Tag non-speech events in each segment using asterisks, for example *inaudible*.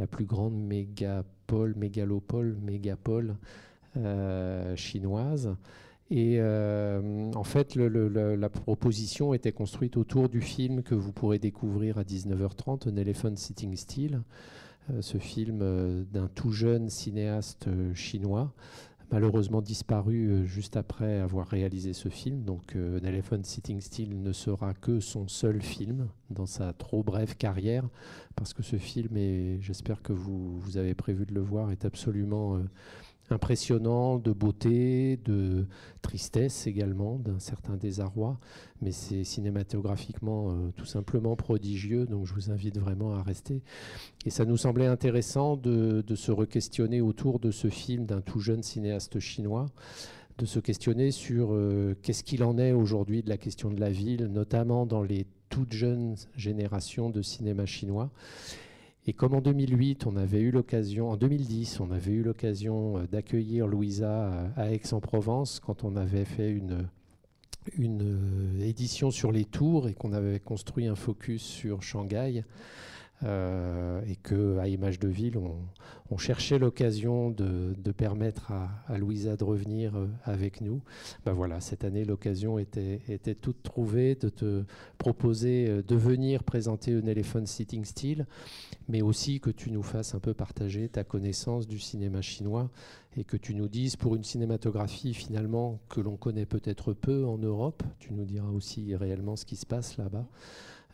la plus grande mégapole, mégalopole, mégapole chinoise. Et en fait, la proposition était construite autour du film que vous pourrez découvrir à 19h30, An Elephant Sitting Still, ce film d'un tout jeune cinéaste chinois malheureusement disparu euh, juste après avoir réalisé ce film. Donc euh, An Elephant Sitting Still ne sera que son seul film dans sa trop brève carrière, parce que ce film, et j'espère que vous, vous, avez prévu de le voir, est absolument... Impressionnant de beauté, de tristesse également, d'un certain désarroi, mais c'est cinématographiquement euh, tout simplement prodigieux, donc je vous invite vraiment à rester. Et ça nous semblait intéressant de, se re-questionner autour de ce film d'un tout jeune cinéaste chinois, de se questionner sur euh, qu'est-ce qu'il en est aujourd'hui de la question de la ville, notamment dans les toutes jeunes générations de cinéma chinois. Et comme en 2008, on avait eu l'occasion, en 2010, on avait eu l'occasion euh, d'accueillir Louisa à Aix-en-Provence quand on avait fait une, une euh, édition sur les tours et qu'on avait construit un focus sur Shanghai. Euh, et que à Image de Ville, on, cherchait l'occasion de, permettre à, Louisa de revenir euh, avec nous. Ben voilà, cette année, l'occasion était, était, toute trouvée de te proposer euh, de venir présenter un Elephant Sitting Still, mais aussi que tu nous fasses un peu partager ta connaissance du cinéma chinois et que tu nous dises pour une cinématographie finalement que l'on connaît peut-être peu en Europe, tu nous diras aussi réellement ce qui se passe là-bas.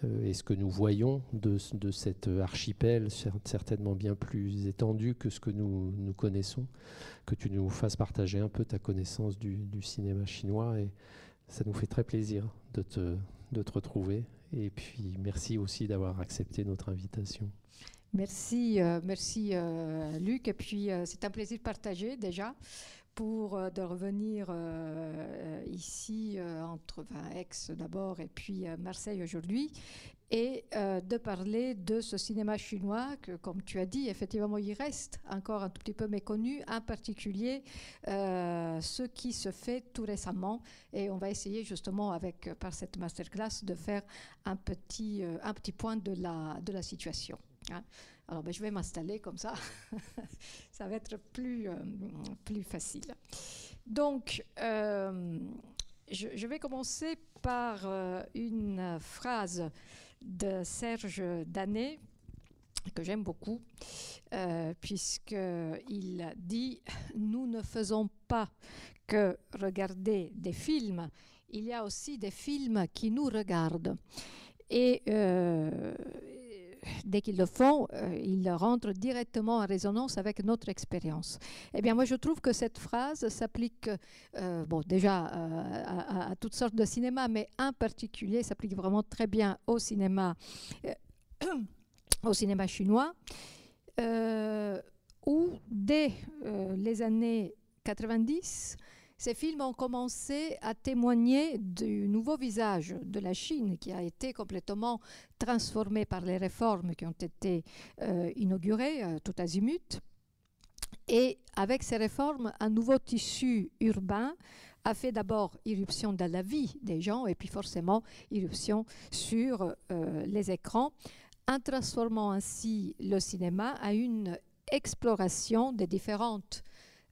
Euh, et ce que nous voyons de, cet archipel, certainement bien plus étendu que ce que nous, nous, connaissons, que tu nous fasses partager un peu ta connaissance du, cinéma chinois. Et ça nous fait très plaisir de te, de te retrouver. Et puis merci aussi d'avoir accepté notre invitation. Merci, euh, merci euh, Luc. Et puis c'est un plaisir de partager déjà pour euh, de revenir euh, ici euh, entre Aix d'abord et puis Marseille aujourd'hui et de parler de ce cinéma chinois que, comme tu as dit, effectivement, il reste encore un tout petit peu méconnu, en particulier ce qui se fait tout récemment. Et on va essayer justement, avec, par cette masterclass, de faire un petit, un petit point de la, de la situation. Hein. Alors, ben, je vais m'installer comme ça. *laughs* ça va être plus, euh, plus facile. Donc, euh, je, vais commencer par euh, une phrase de Serge Danet que j'aime beaucoup, puisqu'il dit Nous ne faisons pas que regarder des films, il y a aussi des films qui nous regardent. Et dès qu'ils le font, euh, ils rentrent directement en résonance avec notre expérience. Eh bien, moi, je trouve que cette phrase s'applique, euh, bon, déjà euh, à, toutes sortes de cinéma, mais en particulier s'applique vraiment très bien au cinéma, *coughs* au cinéma chinois, où dès les années 90, ces films ont commencé à témoigner du nouveau visage de la Chine qui a été complètement transformé par les réformes qui ont été euh, inaugurées euh, tout azimut. Et avec ces réformes, un nouveau tissu urbain a fait d'abord irruption dans la vie des gens et puis forcément irruption sur euh, les écrans, en transformant ainsi le cinéma à une exploration des différentes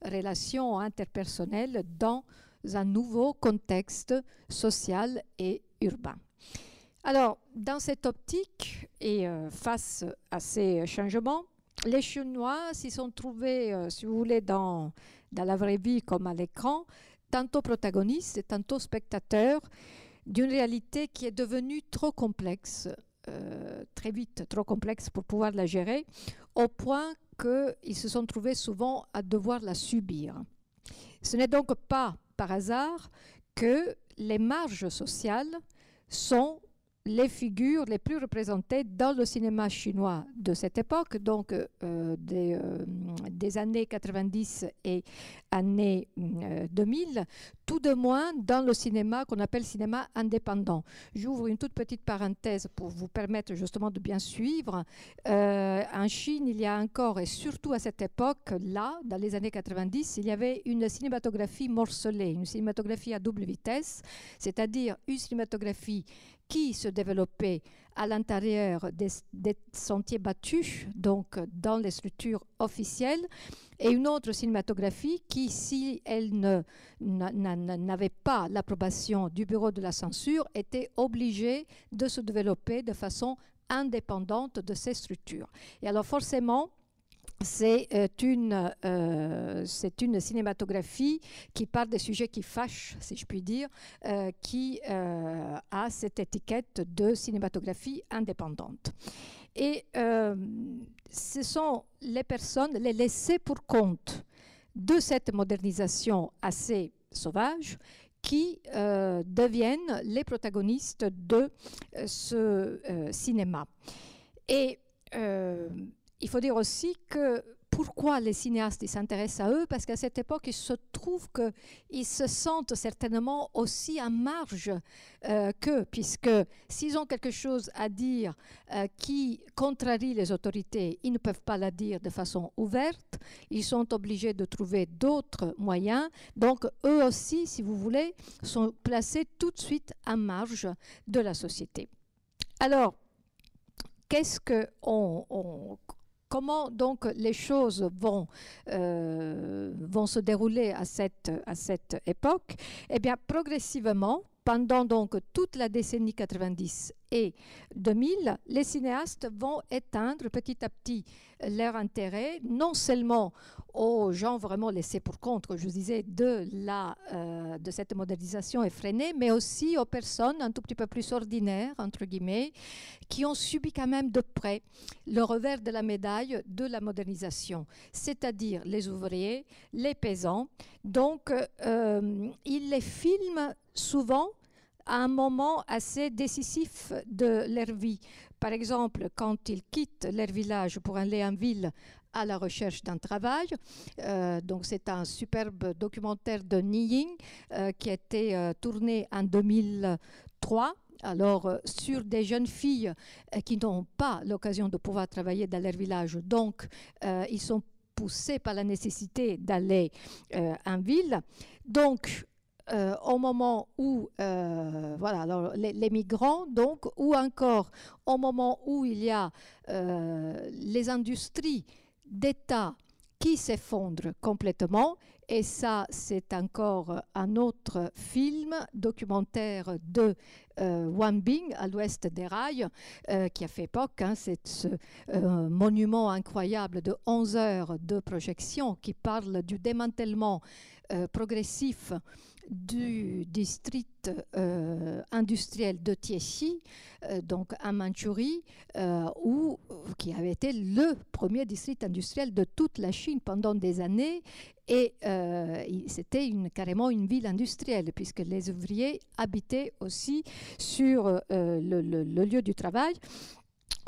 relations interpersonnelles dans un nouveau contexte social et urbain. Alors, dans cette optique et euh, face à ces changements, les Chinois s'y sont trouvés, euh, si vous voulez, dans, dans la vraie vie comme à l'écran, tantôt protagonistes et tantôt spectateurs d'une réalité qui est devenue trop complexe, euh, très vite trop complexe pour pouvoir la gérer, au point qu'ils se sont trouvés souvent à devoir la subir. Ce n'est donc pas par hasard que les marges sociales sont les figures les plus représentées dans le cinéma chinois de cette époque, donc euh, des, euh, des, années 90 et années 2000, euh, tout de moins dans le cinéma qu'on appelle cinéma indépendant. J'ouvre une toute petite parenthèse pour vous permettre justement de bien suivre. en Chine, il y a encore, et surtout à cette époque-là, dans les années 90, il y avait une cinématographie morcelée, une cinématographie à double vitesse, c'est-à-dire une cinématographie qui se développait à l'intérieur des, sentiers battus, donc dans les structures officielles, et une autre cinématographie qui, si elle n'avait pas l'approbation du bureau de la censure, était obligée de se développer de façon indépendante de ces structures. Et alors forcément, c'est euh, une, euh, une cinématographie qui parle des sujets qui fâchent, si je puis dire, euh, qui a cette étiquette de cinématographie indépendante. Et ce sont les personnes, les laissés pour compte de cette modernisation assez sauvage qui deviennent les protagonistes de ce cinéma. Et il faut dire aussi que pourquoi les cinéastes s'intéressent à eux? Parce qu'à cette époque, il se trouve qu'ils se sentent certainement aussi en marge euh, qu'eux, puisque s'ils ont quelque chose à dire euh, qui contrarie les autorités, ils ne peuvent pas la dire de façon ouverte, ils sont obligés de trouver d'autres moyens. Donc eux aussi, si vous voulez, sont placés tout de suite en marge de la société. Alors, qu'est-ce qu'on on, comment donc les choses vont, euh, se dérouler à cette, époque? Eh progressivement, pendant donc toute la décennie 90 et 2000, les cinéastes vont éteindre petit à petit leur intérêt, non seulement aux gens vraiment laissés pour compte, je vous disais, de, la, euh, de cette modernisation effrénée, mais aussi aux personnes un tout petit peu plus ordinaires, entre guillemets, qui ont subi quand même de près le revers de la médaille de la modernisation, c'est-à-dire les ouvriers, les paysans. Donc, euh, ils les filment souvent à un moment assez décisif de leur vie. Par exemple, quand ils quittent leur village pour aller en ville à la recherche d'un travail. Euh, donc c'est un superbe documentaire de Niying euh, qui a été euh, tourné en 2003 alors sur des jeunes filles qui n'ont pas l'occasion de pouvoir travailler dans leur village. Donc, ils sont poussés par la nécessité d'aller en ville. Donc, euh, au moment où euh, voilà, les, migrants, donc, ou encore au moment où il y a euh, les industries d'État qui s'effondrent complètement. Et ça, c'est encore un autre film documentaire de Wang Bing à l'ouest des rails, qui a fait époque. Hein, c'est ce monument incroyable de 11 heures de projection qui parle du démantèlement progressif du district euh, industriel de Tiexi, euh, donc en Mandchourie, euh, où, qui avait été le premier district industriel de toute la Chine pendant des années. Et c'était carrément une ville industrielle, puisque les ouvriers habitaient aussi sur le, lieu du travail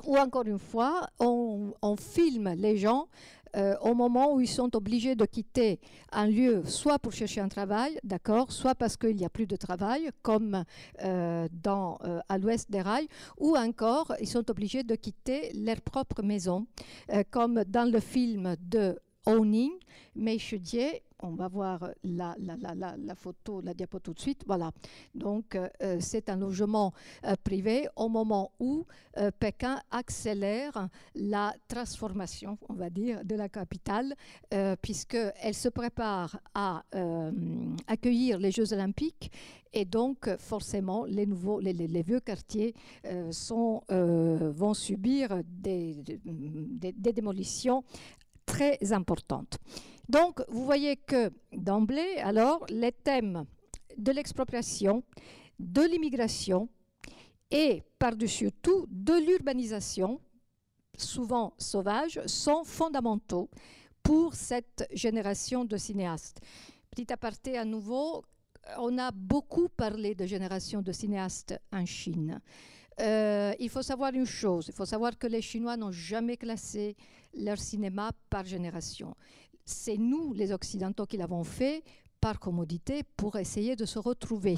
ou encore une fois, on, filme les gens euh, au moment où ils sont obligés de quitter un lieu, soit pour chercher un travail, d'accord, soit parce qu'il n'y a plus de travail, comme euh, dans, euh, à l'ouest des rails, ou encore ils sont obligés de quitter leur propre maison, comme dans le film de Owning, Mei Shudie, on va voir la, la, photo, la diapo tout de suite. Voilà. Donc, euh, euh, c'est un logement euh, privé au moment où Pékin accélère la transformation, on va dire, de la capitale, puisqu'elle se prépare à accueillir les Jeux olympiques et donc, forcément, les, nouveaux, les, vieux quartiers vont subir des démolitions très importantes. Donc, vous voyez que d'emblée, alors, les thèmes de l'expropriation, de l'immigration et, par-dessus tout, de l'urbanisation, souvent sauvage, sont fondamentaux pour cette génération de cinéastes. Petit aparté à nouveau, on a beaucoup parlé de génération de cinéastes en Chine. Euh, il faut savoir une chose, il faut savoir que les Chinois n'ont jamais classé leur cinéma par génération c'est nous, les Occidentaux, qui l'avons fait par commodité pour essayer de se retrouver.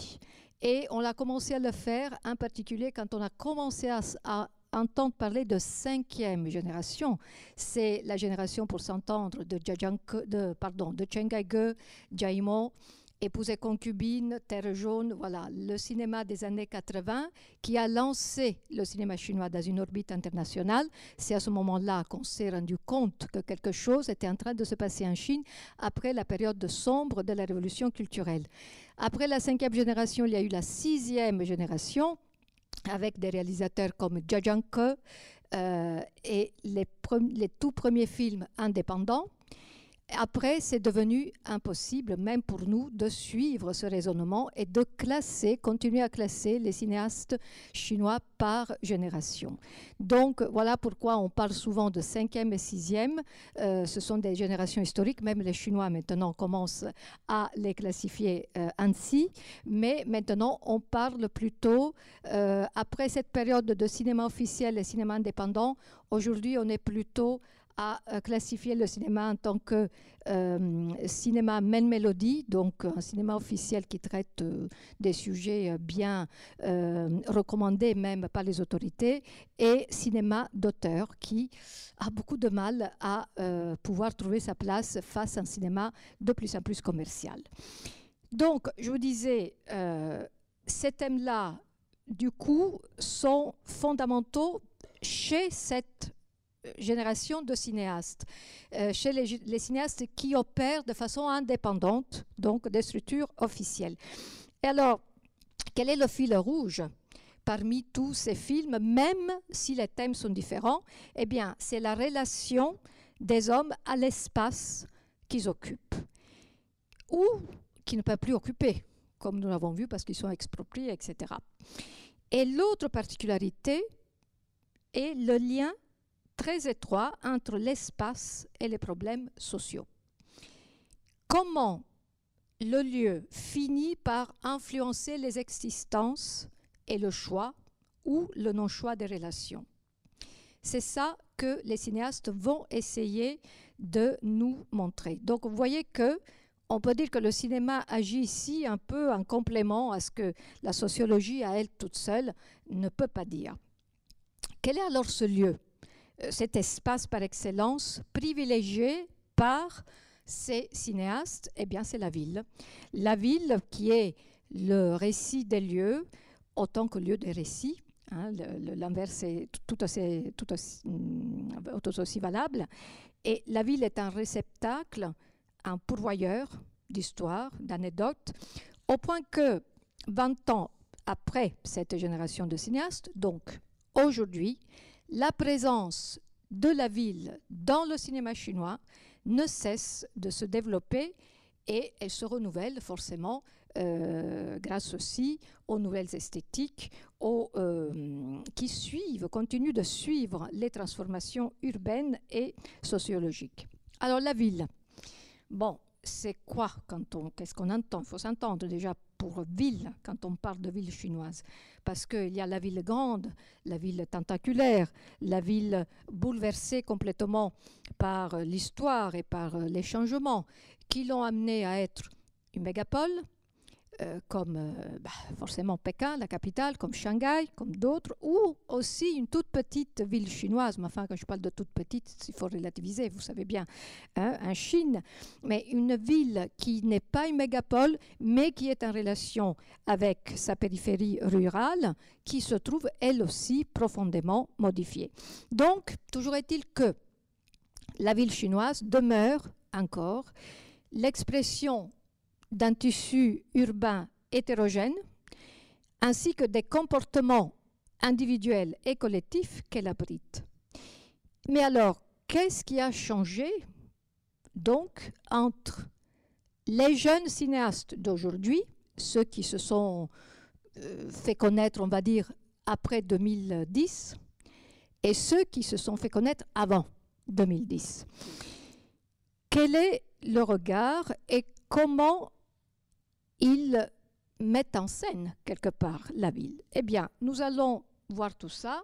Et on a commencé à le faire, en particulier quand on a commencé à, entendre parler de cinquième génération. C'est la génération, pour s'entendre, de, de, pardon, de Chen Kaige, Jaimo, Épouse concubine, Terre jaune, voilà, le cinéma des années 80 qui a lancé le cinéma chinois dans une orbite internationale. C'est à ce moment-là qu'on s'est rendu compte que quelque chose était en train de se passer en Chine après la période sombre de la révolution culturelle. Après la cinquième génération, il y a eu la sixième génération avec des réalisateurs comme Jia Zhangke euh, et les, les tout premiers films indépendants après, c'est devenu impossible, même pour nous, de suivre ce raisonnement et de classer, continuer à classer les cinéastes chinois par génération. Donc, voilà pourquoi on parle souvent de cinquième et sixième. Euh, ce sont des générations historiques. Même les Chinois, maintenant, commencent à les classifier euh, ainsi. Mais maintenant, on parle plutôt, euh, après cette période de cinéma officiel et cinéma indépendant, aujourd'hui, on est plutôt a euh, classifié le cinéma en tant que euh, cinéma main mélodie, donc un cinéma officiel qui traite euh, des sujets bien recommandés même par les autorités, et cinéma d'auteur qui a beaucoup de mal à pouvoir trouver sa place face à un cinéma de plus en plus commercial. Donc, je vous disais, ces thèmes-là, du coup, sont fondamentaux chez cette génération de cinéastes, euh, chez les, cinéastes qui opèrent de façon indépendante, donc des structures officielles. Et alors, quel est le fil rouge parmi tous ces films, même si les thèmes sont différents? Eh bien, c'est la relation des hommes à l'espace qu'ils occupent, ou qui ne peuvent plus occuper, comme nous l'avons vu, parce qu'ils sont expropriés, etc. Et l'autre particularité est le lien très étroit entre l'espace et les problèmes sociaux. Comment le lieu finit par influencer les existences et le choix ou le non-choix des relations? C'est ça que les cinéastes vont essayer de nous montrer. Donc vous voyez que on peut dire que le cinéma agit ici un peu en complément à ce que la sociologie à elle toute seule ne peut pas dire. Quel est alors ce lieu? Cet espace par excellence privilégié par ces cinéastes, eh bien c'est la ville. La ville qui est le récit des lieux autant que lieu des récits. Hein, L'inverse est tout aussi, tout, mm, tout aussi valable. Et la ville est un réceptacle, un pourvoyeur d'histoires, d'anecdotes, au point que 20 ans après cette génération de cinéastes, donc aujourd'hui, la présence de la ville dans le cinéma chinois ne cesse de se développer et elle se renouvelle forcément euh, grâce aussi aux nouvelles esthétiques euh, qui suivent, continuent de suivre les transformations urbaines et sociologiques. Alors la ville, bon, c'est quoi quand on, qu'est-ce qu'on entend? Il faut s'entendre déjà pour ville quand on parle de ville chinoise, parce qu'il y a la ville grande, la ville tentaculaire, la ville bouleversée complètement par l'histoire et par les changements qui l'ont amenée à être une mégapole, euh, comme euh, bah, forcément Pékin, la capitale, comme Shanghai, comme d'autres, ou aussi une toute petite ville chinoise. Mais enfin, quand je parle de toute petite, il faut relativiser, vous savez bien, hein, en Chine. Mais une ville qui n'est pas une mégapole, mais qui est en relation avec sa périphérie rurale, qui se trouve elle aussi profondément modifiée. Donc, toujours est-il que la ville chinoise demeure encore l'expression d'un tissu urbain hétérogène, ainsi que des comportements individuels et collectifs qu'elle abrite. Mais alors, qu'est-ce qui a changé donc entre les jeunes cinéastes d'aujourd'hui, ceux qui se sont euh, fait connaître, on va dire, après 2010, et ceux qui se sont fait connaître avant 2010 Quel est le regard et comment ils mettent en scène quelque part la ville. Eh bien, nous allons voir tout ça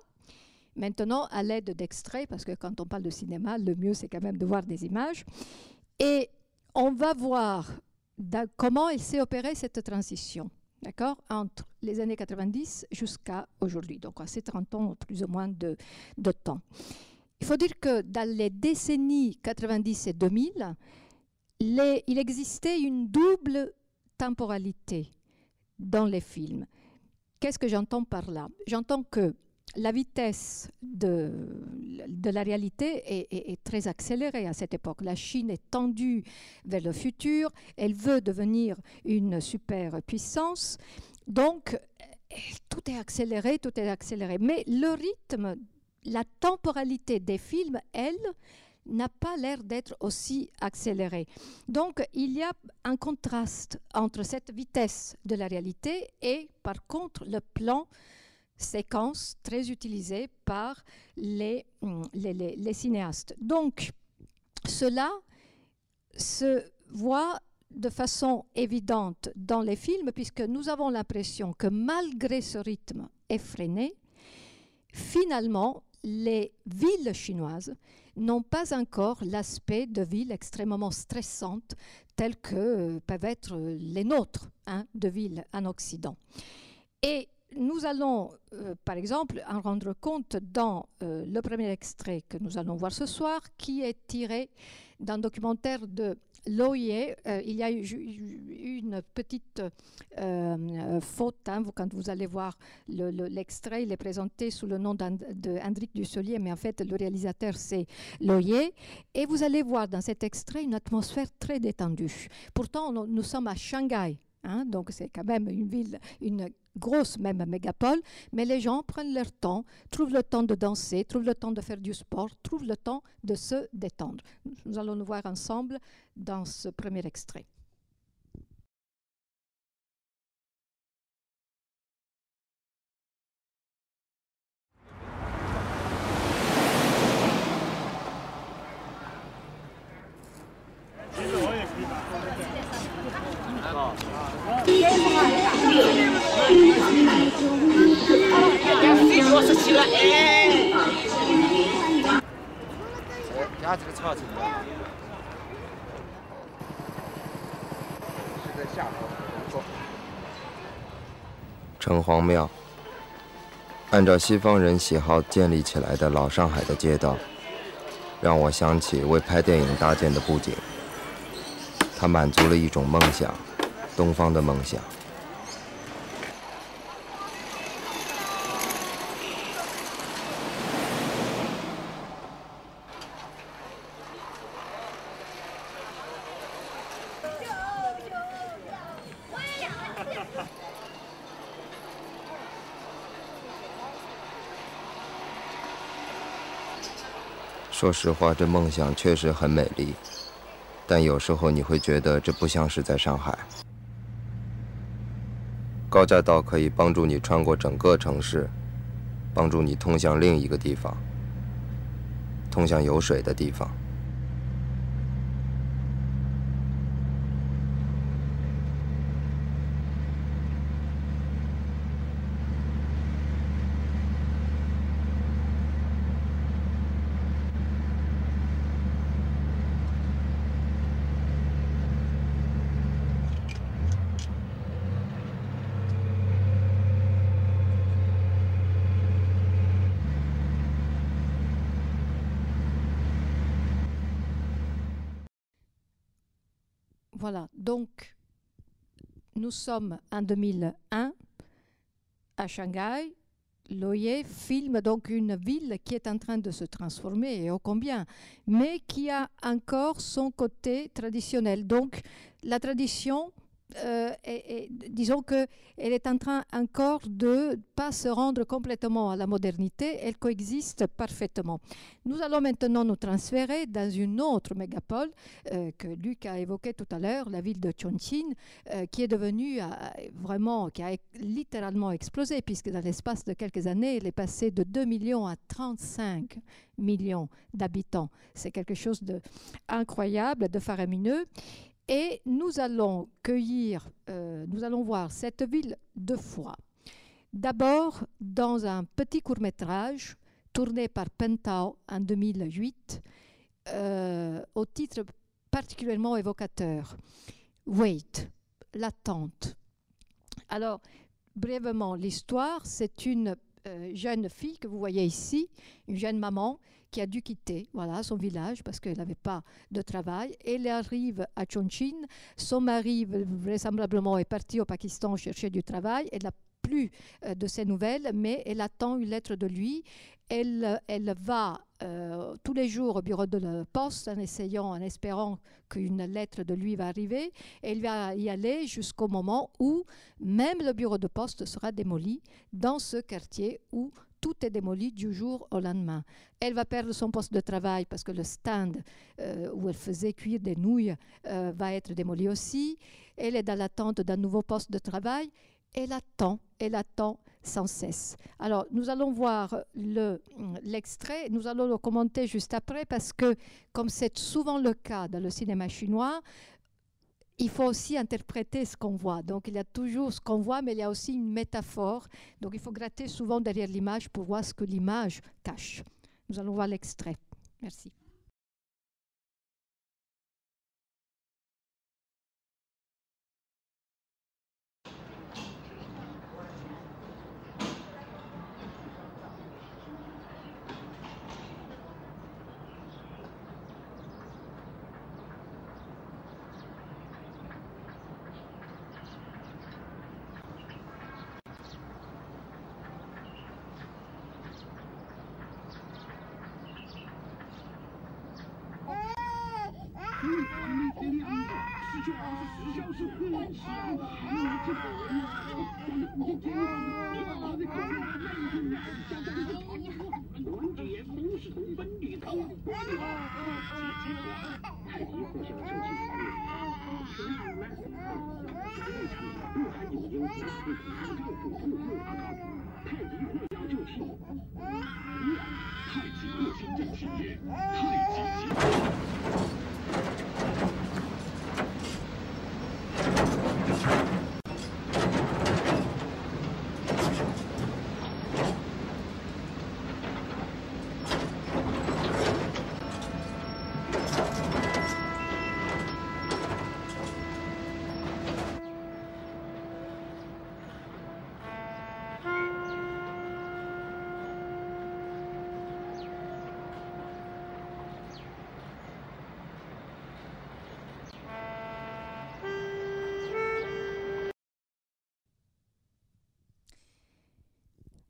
maintenant à l'aide d'extraits, parce que quand on parle de cinéma, le mieux c'est quand même de voir des images. Et on va voir comment il s'est opéré cette transition, d'accord, entre les années 90 jusqu'à aujourd'hui, donc à ces 30 ans plus ou moins de, temps. Il faut dire que dans les décennies 90 et 2000, les, il existait une double temporalité dans les films. Qu'est-ce que j'entends par là? J'entends que la vitesse de, la réalité est, est, très accélérée à cette époque. La Chine est tendue vers le futur, elle veut devenir une super puissance. Donc, tout est accéléré, tout est accéléré. Mais le rythme, la temporalité des films, elle, n'a pas l'air d'être aussi accélérée. Donc, il y a un contraste entre cette vitesse de la réalité et, par contre, le plan séquence très utilisé par les, les, les cinéastes. Donc, cela se voit de façon évidente dans les films, puisque nous avons l'impression que malgré ce rythme effréné, finalement, les villes chinoises n'ont pas encore l'aspect de villes extrêmement stressantes telles que euh, peuvent être les nôtres hein, de villes en Occident. Et nous allons, euh, par exemple, en rendre compte dans euh, le premier extrait que nous allons voir ce soir, qui est tiré d'un documentaire de Loyer, euh, il y a eu une petite euh, faute hein, quand vous allez voir l'extrait. Le, il est présenté sous le nom d'Hendrik Dusselier, mais en fait, le réalisateur, c'est Loyer. Et vous allez voir dans cet extrait une atmosphère très détendue. Pourtant, nous sommes à Shanghai. Hein, donc c'est quand même une ville, une grosse même mégapole, mais les gens prennent leur temps, trouvent le temps de danser, trouvent le temps de faire du sport, trouvent le temps de se détendre. Nous allons nous voir ensemble dans ce premier extrait. 这个草子。城隍庙，按照西方人喜好建立起来的老上海的街道，让我想起为拍电影搭建的布景。它满足了一种梦想，东方的梦想。说实话，这梦想确实很美丽，但有时候你会觉得这不像是在上海。高架道可以帮助你穿过整个城市，帮助你通向另一个地方，通向有水的地方。Sommes en 2001 à Shanghai. Loyer filme donc une ville qui est en train de se transformer, et ô combien, mais qui a encore son côté traditionnel. Donc la tradition euh, et, disons qu'elle est en train encore de pas se rendre complètement à la modernité, elle coexiste parfaitement. Nous allons maintenant nous transférer dans une autre mégapole euh, que Luc a évoquée tout à l'heure, la ville de Chongqing, euh, qui est devenue vraiment, qui a littéralement explosé, puisque dans l'espace de quelques années, elle est passée de 2 millions à 35 millions d'habitants. C'est quelque chose d'incroyable, de faramineux. Et nous allons cueillir, euh, nous allons voir cette ville deux fois. D'abord dans un petit court métrage tourné par Pentao en 2008, euh, au titre particulièrement évocateur. Wait, l'attente. Alors, brièvement, l'histoire, c'est une euh, jeune fille que vous voyez ici, une jeune maman, qui a dû quitter voilà, son village parce qu'elle n'avait pas de travail. Elle arrive à Chonchin. Son mari, vraisemblablement, est parti au Pakistan chercher du travail. Elle n'a plus euh, de ses nouvelles, mais elle attend une lettre de lui. Elle, elle va euh, tous les jours au bureau de poste en essayant, en espérant qu'une lettre de lui va arriver. Elle va y aller jusqu'au moment où même le bureau de poste sera démoli dans ce quartier où tout est démoli du jour au lendemain. Elle va perdre son poste de travail parce que le stand euh, où elle faisait cuire des nouilles euh, va être démoli aussi. Elle est dans l'attente d'un nouveau poste de travail. Elle attend, elle attend sans cesse. Alors, nous allons voir l'extrait, nous allons le commenter juste après parce que, comme c'est souvent le cas dans le cinéma chinois, il faut aussi interpréter ce qu'on voit. Donc il y a toujours ce qu'on voit, mais il y a aussi une métaphore. Donc il faut gratter souvent derrière l'image pour voir ce que l'image cache. Nous allons voir l'extrait. Merci.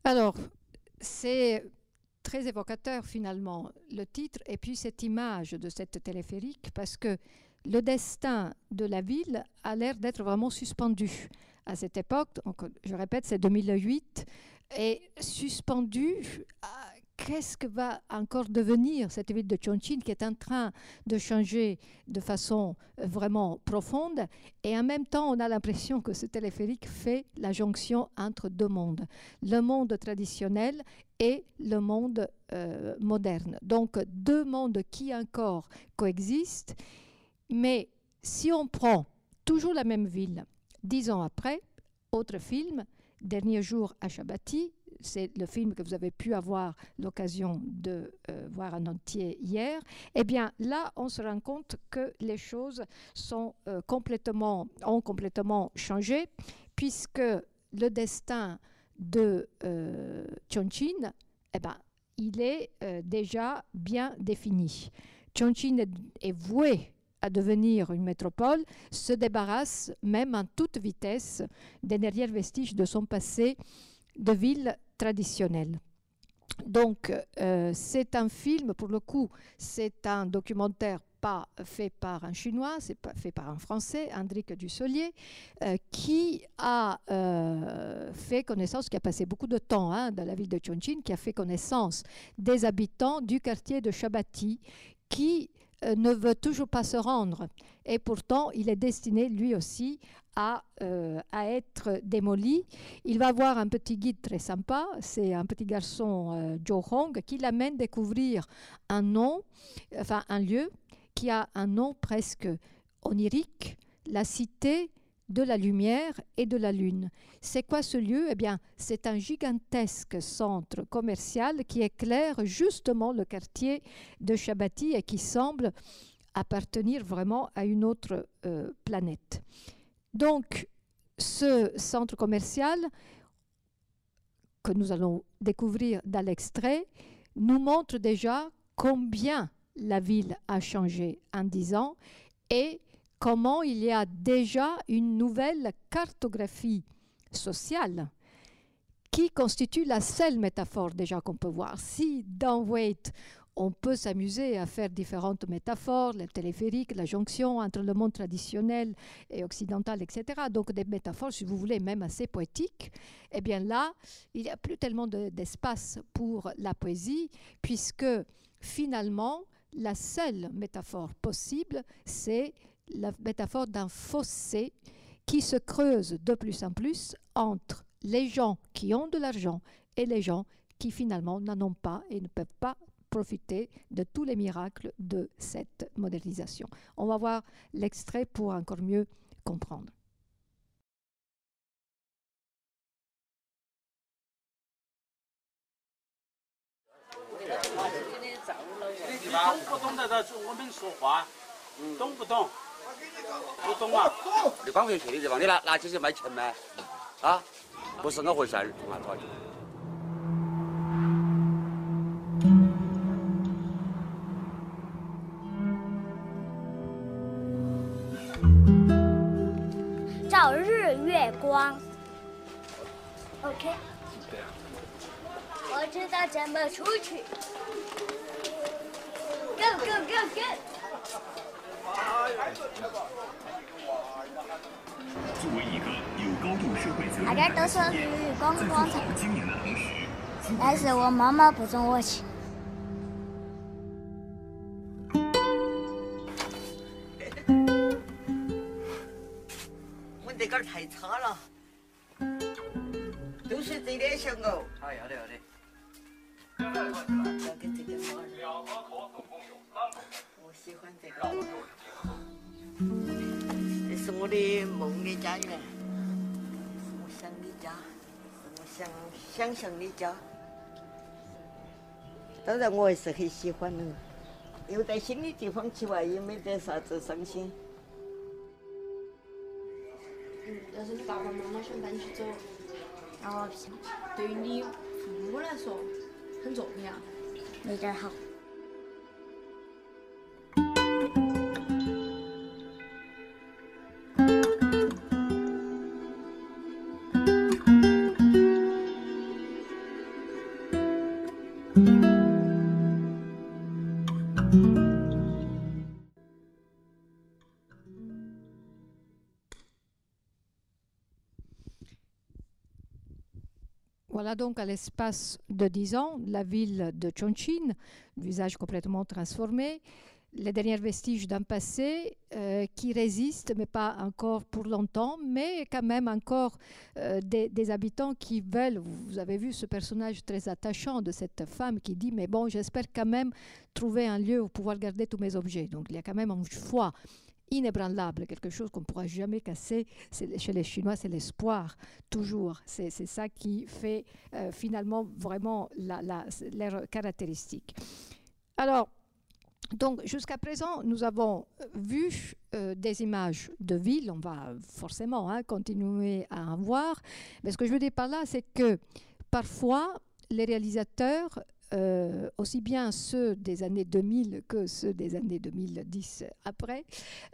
Alors, c'est très évocateur finalement le titre et puis cette image de cette téléphérique parce que le destin de la ville a l'air d'être vraiment suspendu à cette époque. Donc, je répète, c'est 2008 et suspendu qu'est-ce que va encore devenir cette ville de Chongqing qui est en train de changer de façon euh, vraiment profonde et en même temps on a l'impression que ce téléphérique fait la jonction entre deux mondes, le monde traditionnel et le monde euh, moderne. Donc deux mondes qui encore coexistent, mais si on prend toujours la même ville, dix ans après, autre film, Dernier jour à Shabati, c'est le film que vous avez pu avoir l'occasion de euh, voir en entier hier, eh bien là, on se rend compte que les choses euh, ont complètement changé, puisque le destin de euh, Chongqing, eh ben, il est euh, déjà bien défini. Chongqing est, est voué à devenir une métropole, se débarrasse même en toute vitesse des derniers vestiges de son passé de ville traditionnelle. Donc, euh, c'est un film, pour le coup, c'est un documentaire pas fait par un Chinois, c'est fait par un Français, Hendrik Dussolier, euh, qui a euh, fait connaissance, qui a passé beaucoup de temps hein, dans la ville de Chongqing, qui a fait connaissance des habitants du quartier de Shabati, qui ne veut toujours pas se rendre. Et pourtant, il est destiné, lui aussi, à, euh, à être démoli. Il va avoir un petit guide très sympa, c'est un petit garçon, euh, Joe Hong, qui l'amène découvrir un nom, enfin un lieu qui a un nom presque onirique, la cité de la lumière et de la lune. C'est quoi ce lieu? Eh bien, c'est un gigantesque centre commercial qui éclaire justement le quartier de Shabati et qui semble appartenir vraiment à une autre euh, planète. Donc, ce centre commercial que nous allons découvrir dans l'extrait nous montre déjà combien la ville a changé en dix ans et comment il y a déjà une nouvelle cartographie sociale qui constitue la seule métaphore déjà qu'on peut voir. Si dans Wait, on peut s'amuser à faire différentes métaphores, le téléphérique, la jonction entre le monde traditionnel et occidental, etc. Donc des métaphores, si vous voulez, même assez poétiques. Eh bien là, il n'y a plus tellement d'espace pour la poésie, puisque finalement, la seule métaphore possible, c'est la métaphore d'un fossé qui se creuse de plus en plus entre les gens qui ont de l'argent et les gens qui finalement n'en ont pas et ne peuvent pas profiter de tous les miracles de cette modernisation. On va voir l'extrait pour encore mieux comprendre. 不懂啊？你搬回去的地方，你拿拿起去卖钱吗？啊，不是那回事儿，从哪抓的？照日月光。OK。我知道怎么出去。Go go go go。作为一个有高度社会责任感的企业，在做好经营的同时，但是我妈妈不准我去。我这杆太差了，都是这点小哦。好，要得要得。要给这个猫。我喜欢这个。是我的梦的家园，是我想的家，是我想想象的家。当然，我还是很喜欢的，又在新的地方去玩，也没得啥子伤心。嗯，要是你爸爸妈妈想带你去走，啊，对于你父母来说很重要，那点好。Voilà donc à l'espace de 10 ans la ville de Chongqing, visage complètement transformé, les derniers vestiges d'un passé euh, qui résiste, mais pas encore pour longtemps, mais quand même encore euh, des, habitants qui veulent, vous avez vu ce personnage très attachant de cette femme qui dit, mais bon, j'espère quand même trouver un lieu où pouvoir garder tous mes objets. Donc il y a quand même un choix inébranlable, quelque chose qu'on ne pourra jamais casser. Chez les Chinois, c'est l'espoir, toujours. C'est ça qui fait euh, finalement vraiment la, leur caractéristique. Alors, donc jusqu'à présent, nous avons vu euh, des images de villes, on va forcément hein, continuer à en voir, mais ce que je veux dire par là, c'est que parfois, les réalisateurs euh, aussi bien ceux des années 2000 que ceux des années 2010 après,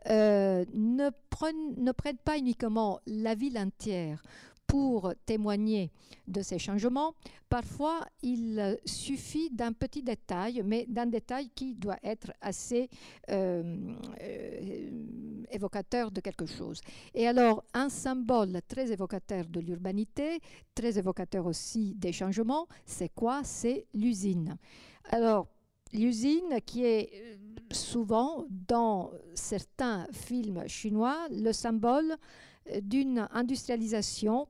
euh, ne, prennent, ne prennent pas uniquement la ville entière pour témoigner de ces changements, parfois il suffit d'un petit détail, mais d'un détail qui doit être assez euh, euh, évocateur de quelque chose. Et alors, un symbole très évocateur de l'urbanité, très évocateur aussi des changements, c'est quoi? C'est l'usine. Alors, l'usine qui est euh, souvent dans certains films chinois le symbole d'une industrialisation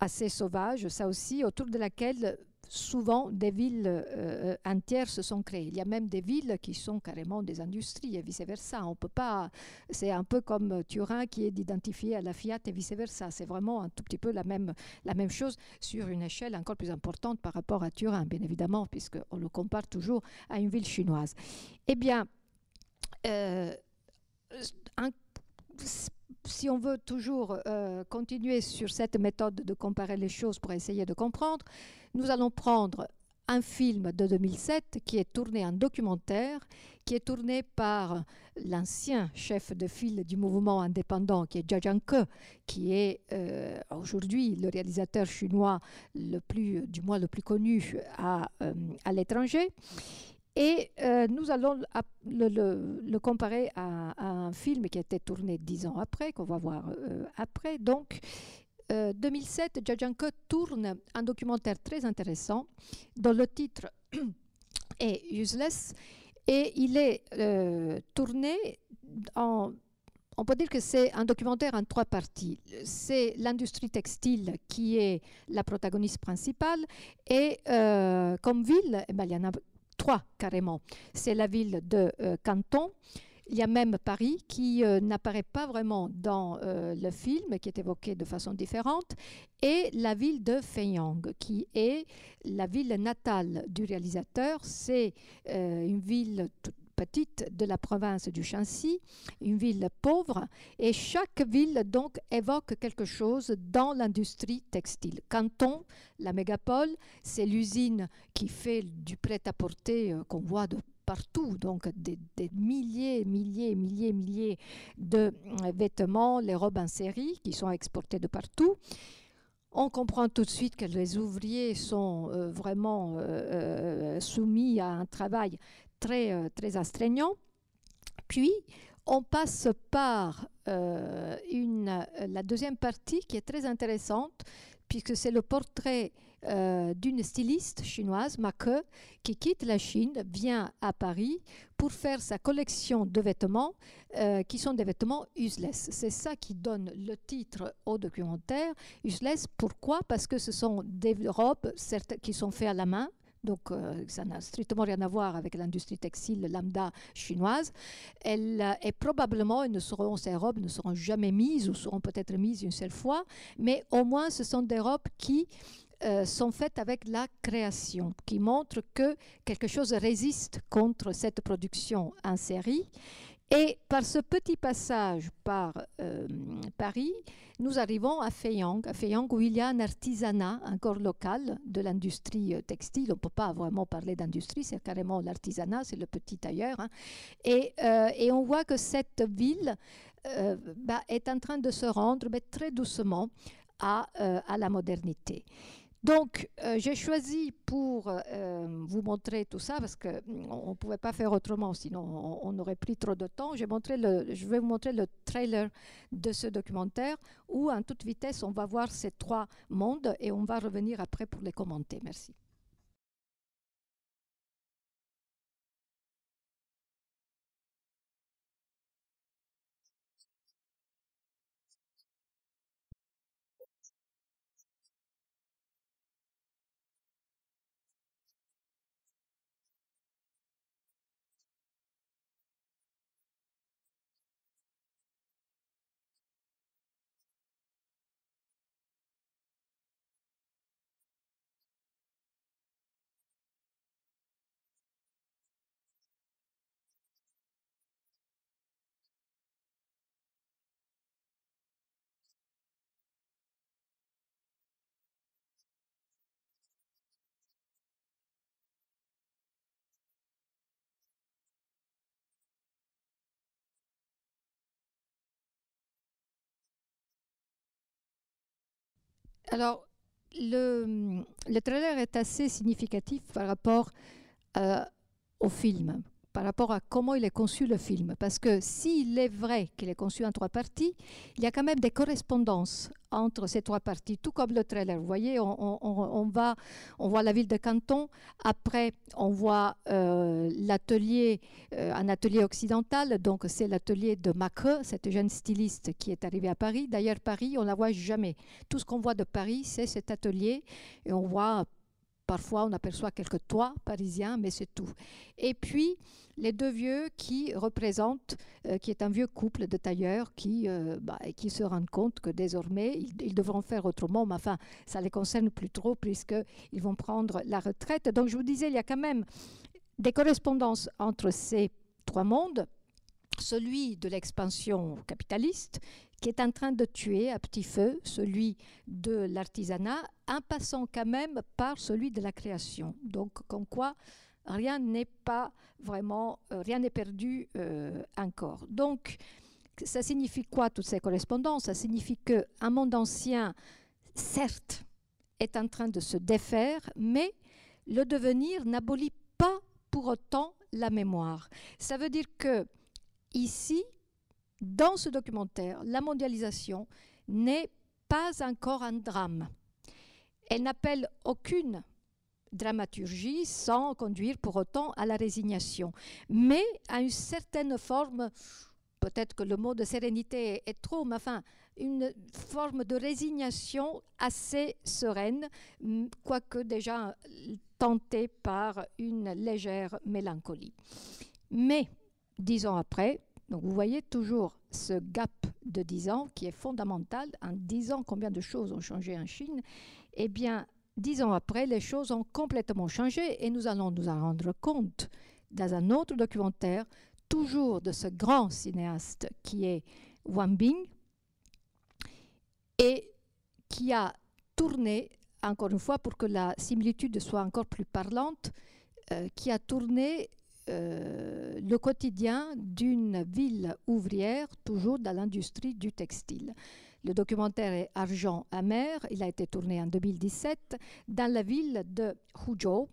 assez sauvage, ça aussi, autour de laquelle souvent des villes euh, entières se sont créées. Il y a même des villes qui sont carrément des industries et vice-versa. On peut pas. C'est un peu comme Turin qui est identifié à la Fiat et vice-versa. C'est vraiment un tout petit peu la même, la même chose sur une échelle encore plus importante par rapport à Turin, bien évidemment, puisqu'on le compare toujours à une ville chinoise. Eh bien, euh, un, si on veut toujours euh, continuer sur cette méthode de comparer les choses pour essayer de comprendre, nous allons prendre un film de 2007 qui est tourné en documentaire, qui est tourné par l'ancien chef de file du mouvement indépendant, qui est Jia Zhangke, qui est euh, aujourd'hui le réalisateur chinois le plus, du moins le plus connu à, euh, à l'étranger. Et euh, nous allons le, comparer à, un film qui a été tourné dix ans après, qu'on va voir après. Donc, 2007, Jajanko tourne un documentaire très intéressant dont le titre *clears throat* est Useless et il est euh, tourné en... On peut dire que c'est un documentaire en trois parties. C'est l'industrie textile qui est la protagoniste principale et euh, comme ville, eh carrément. C'est la ville de euh, Canton, il y a même Paris qui euh, n'apparaît pas vraiment dans euh, le film, qui est évoqué de façon différente, et la ville de Feiyang, qui est la ville natale du réalisateur. C'est une ville petite de la province du Shanxi, une ville pauvre, et chaque ville donc évoque quelque chose dans l'industrie textile. Canton, la mégapole, c'est l'usine qui fait du prêt-à-porter qu'on voit de partout, donc des, milliers, milliers, milliers, milliers de euh, vêtements, les robes en série qui sont exportées de partout. On comprend tout de suite que les ouvriers sont euh, vraiment euh, soumis à un travail très, très astreignant. Puis, on passe par une, la deuxième partie qui est très intéressante, puisque c'est le portrait euh, d'une styliste chinoise, Ma Ke, qui quitte la Chine, vient à Paris pour faire sa collection de vêtements euh, qui sont des vêtements useless. C'est ça qui donne le titre au documentaire. Useless, pourquoi? Parce que ce sont des robes qui sont faites à la main, donc euh, ça n'a strictement rien à voir avec l'industrie textile lambda chinoise. Elle, et probablement, ne seront, ces robes ne seront jamais mises ou seront peut-être mises une seule fois, mais au moins ce sont des robes qui euh, sont faites avec la création, qui montrent que quelque chose résiste contre cette production en série. Et par ce petit passage par euh, Paris, nous arrivons à Feiyang, à Feiyang où il y a un artisanat encore local de l'industrie euh, textile. On ne peut pas vraiment parler d'industrie, c'est carrément l'artisanat, c'est le petit ailleurs. Hein. Et, et, on voit que cette ville bah, est en train de se rendre mais très doucement à la modernité. Donc, euh, j'ai choisi pour euh, vous montrer tout ça, parce qu'on mm, ne pouvait pas faire autrement, sinon on, aurait pris trop de temps. Je vais vous montrer le trailer de ce documentaire, où en toute vitesse, on va voir ces trois mondes et on va revenir après pour les commenter. Merci. Alors, le, le, trailer est assez significatif par rapport euh, au film, par rapport à comment il est conçu le film. Parce que s'il est vrai qu'il est conçu en trois parties, il y a quand même des correspondances entre ces trois parties, tout comme le trailer. Vous voyez, on, voit la ville de Canton, après on voit euh, l'atelier, euh, un atelier occidental, donc c'est l'atelier de Macre, cette jeune styliste qui est arrivée à Paris. D'ailleurs, Paris, on la voit jamais. Tout ce qu'on voit de Paris, c'est cet atelier, et on voit Parfois, on aperçoit quelques toits parisiens, mais c'est tout. Et puis, les deux vieux qui représentent, euh, qui est un vieux couple de tailleurs qui, euh, bah, qui se rendent compte que désormais, ils, devront faire autrement, mais enfin, ça les concerne plus trop puisqu'ils vont prendre la retraite. Donc, je vous disais, il y a quand même des correspondances entre ces trois mondes celui de l'expansion capitaliste qui est en train de tuer à petit feu celui de l'artisanat, en passant quand même par celui de la création. Donc, comme quoi, rien n'est pas vraiment, euh, rien n'est perdu euh, encore. Donc, ça signifie quoi toutes ces correspondances? Ça signifie qu'un monde ancien, certes, est en train de se défaire, mais le devenir n'abolit pas pour autant la mémoire. Ça veut dire que ici, dans ce documentaire, la mondialisation n'est pas encore un drame. Elle n'appelle aucune dramaturgie sans conduire pour autant à la résignation, mais à une certaine forme, peut-être que le mot de sérénité est trop, mais enfin, une forme de résignation assez sereine, quoique déjà tentée par une légère mélancolie. Mais, dix ans après, donc vous voyez toujours ce gap de 10 ans qui est fondamental. En 10 ans, combien de choses ont changé en Chine? Eh bien, 10 ans après, les choses ont complètement changé et nous allons nous en rendre compte dans un autre documentaire, toujours de ce grand cinéaste qui est Wang Bing et qui a tourné, encore une fois, pour que la similitude soit encore plus parlante, euh, qui a tourné euh, le quotidien d'une ville ouvrière, toujours dans l'industrie du textile. Le documentaire est Argent amer. Il a été tourné en 2017 dans la ville de Huzhou,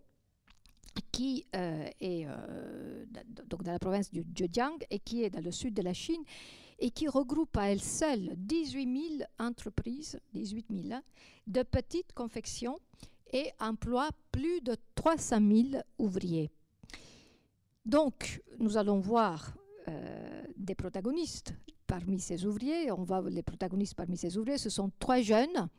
qui euh, est euh, donc dans la province du Zhejiang et qui est dans le sud de la Chine et qui regroupe à elle seule 18 000 entreprises, 18 000, hein, de petites confections et emploie plus de 300 000 ouvriers. Donc, nous allons voir euh, des protagonistes parmi ces ouvriers. On va, les protagonistes parmi ces ouvriers, ce sont trois jeunes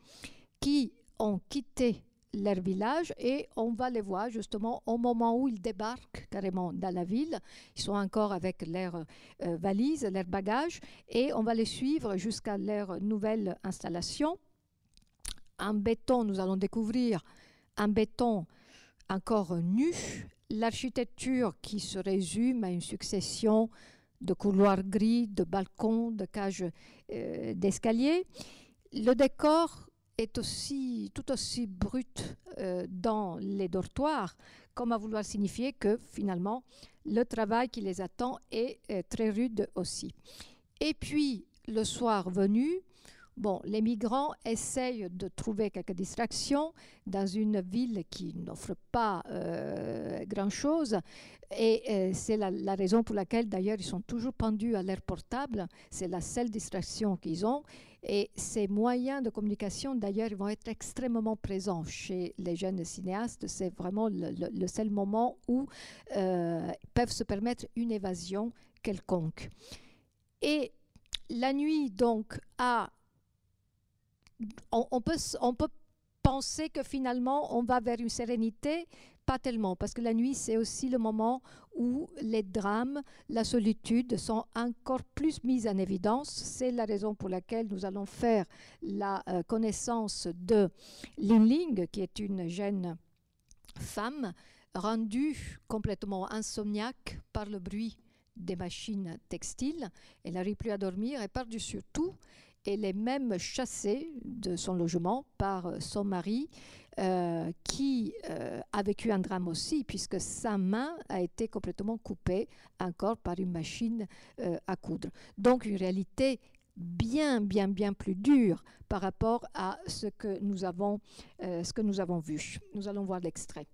qui ont quitté leur village et on va les voir justement au moment où ils débarquent carrément dans la ville. Ils sont encore avec leurs euh, valises, leurs bagages et on va les suivre jusqu'à leur nouvelle installation. En béton, nous allons découvrir un béton encore nu, l'architecture qui se résume à une succession de couloirs gris, de balcons, de cages euh, d'escalier. Le décor est aussi, tout aussi brut euh, dans les dortoirs, comme à vouloir signifier que finalement le travail qui les attend est euh, très rude aussi. Et puis, le soir venu, Bon, les migrants essayent de trouver quelques distractions dans une ville qui n'offre pas euh, grand-chose. Et euh, c'est la, raison pour laquelle, d'ailleurs, ils sont toujours pendus à l'air portable. C'est la seule distraction qu'ils ont. Et ces moyens de communication, d'ailleurs, vont être extrêmement présents chez les jeunes cinéastes. C'est vraiment le, seul moment où euh, peuvent se permettre une évasion quelconque. Et la nuit, donc, a on, peut, penser que finalement on va vers une sérénité, pas tellement, parce que la nuit c'est aussi le moment où les drames, la solitude sont encore plus mises en évidence. C'est la raison pour laquelle nous allons faire la euh, connaissance de Lin Ling, qui est une jeune femme rendue complètement insomniaque par le bruit des machines textiles. Elle n'arrive plus à dormir et par-dessus tout, elle est même chassée de son logement par euh, son mari, euh, qui euh, a vécu un drame aussi, puisque sa main a été complètement coupée encore par une machine à coudre. Donc une réalité bien, bien, bien plus dure par rapport à ce que nous avons, ce que nous avons vu. Nous allons voir l'extrait.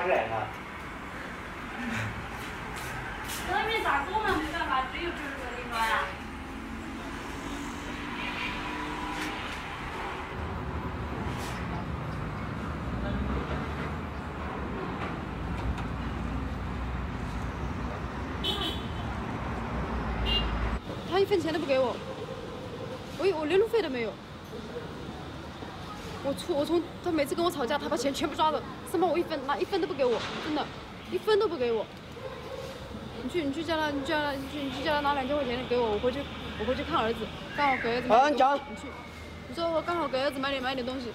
年 *laughs* 打过来哈。那没啥功能，没办法，只有这个地方呀。他一分钱都不给我，我我连路费都没有。我出我从他每次跟我吵架，他把钱全部抓着，生怕我一分拿一分都不给我，真的，一分都不给我。你去你去叫他，你叫他，你去你去叫他拿两千块钱给我，我回去我回去看儿子，刚好给儿子。啊，你讲。你去，你说我刚好给儿子买点买点东西。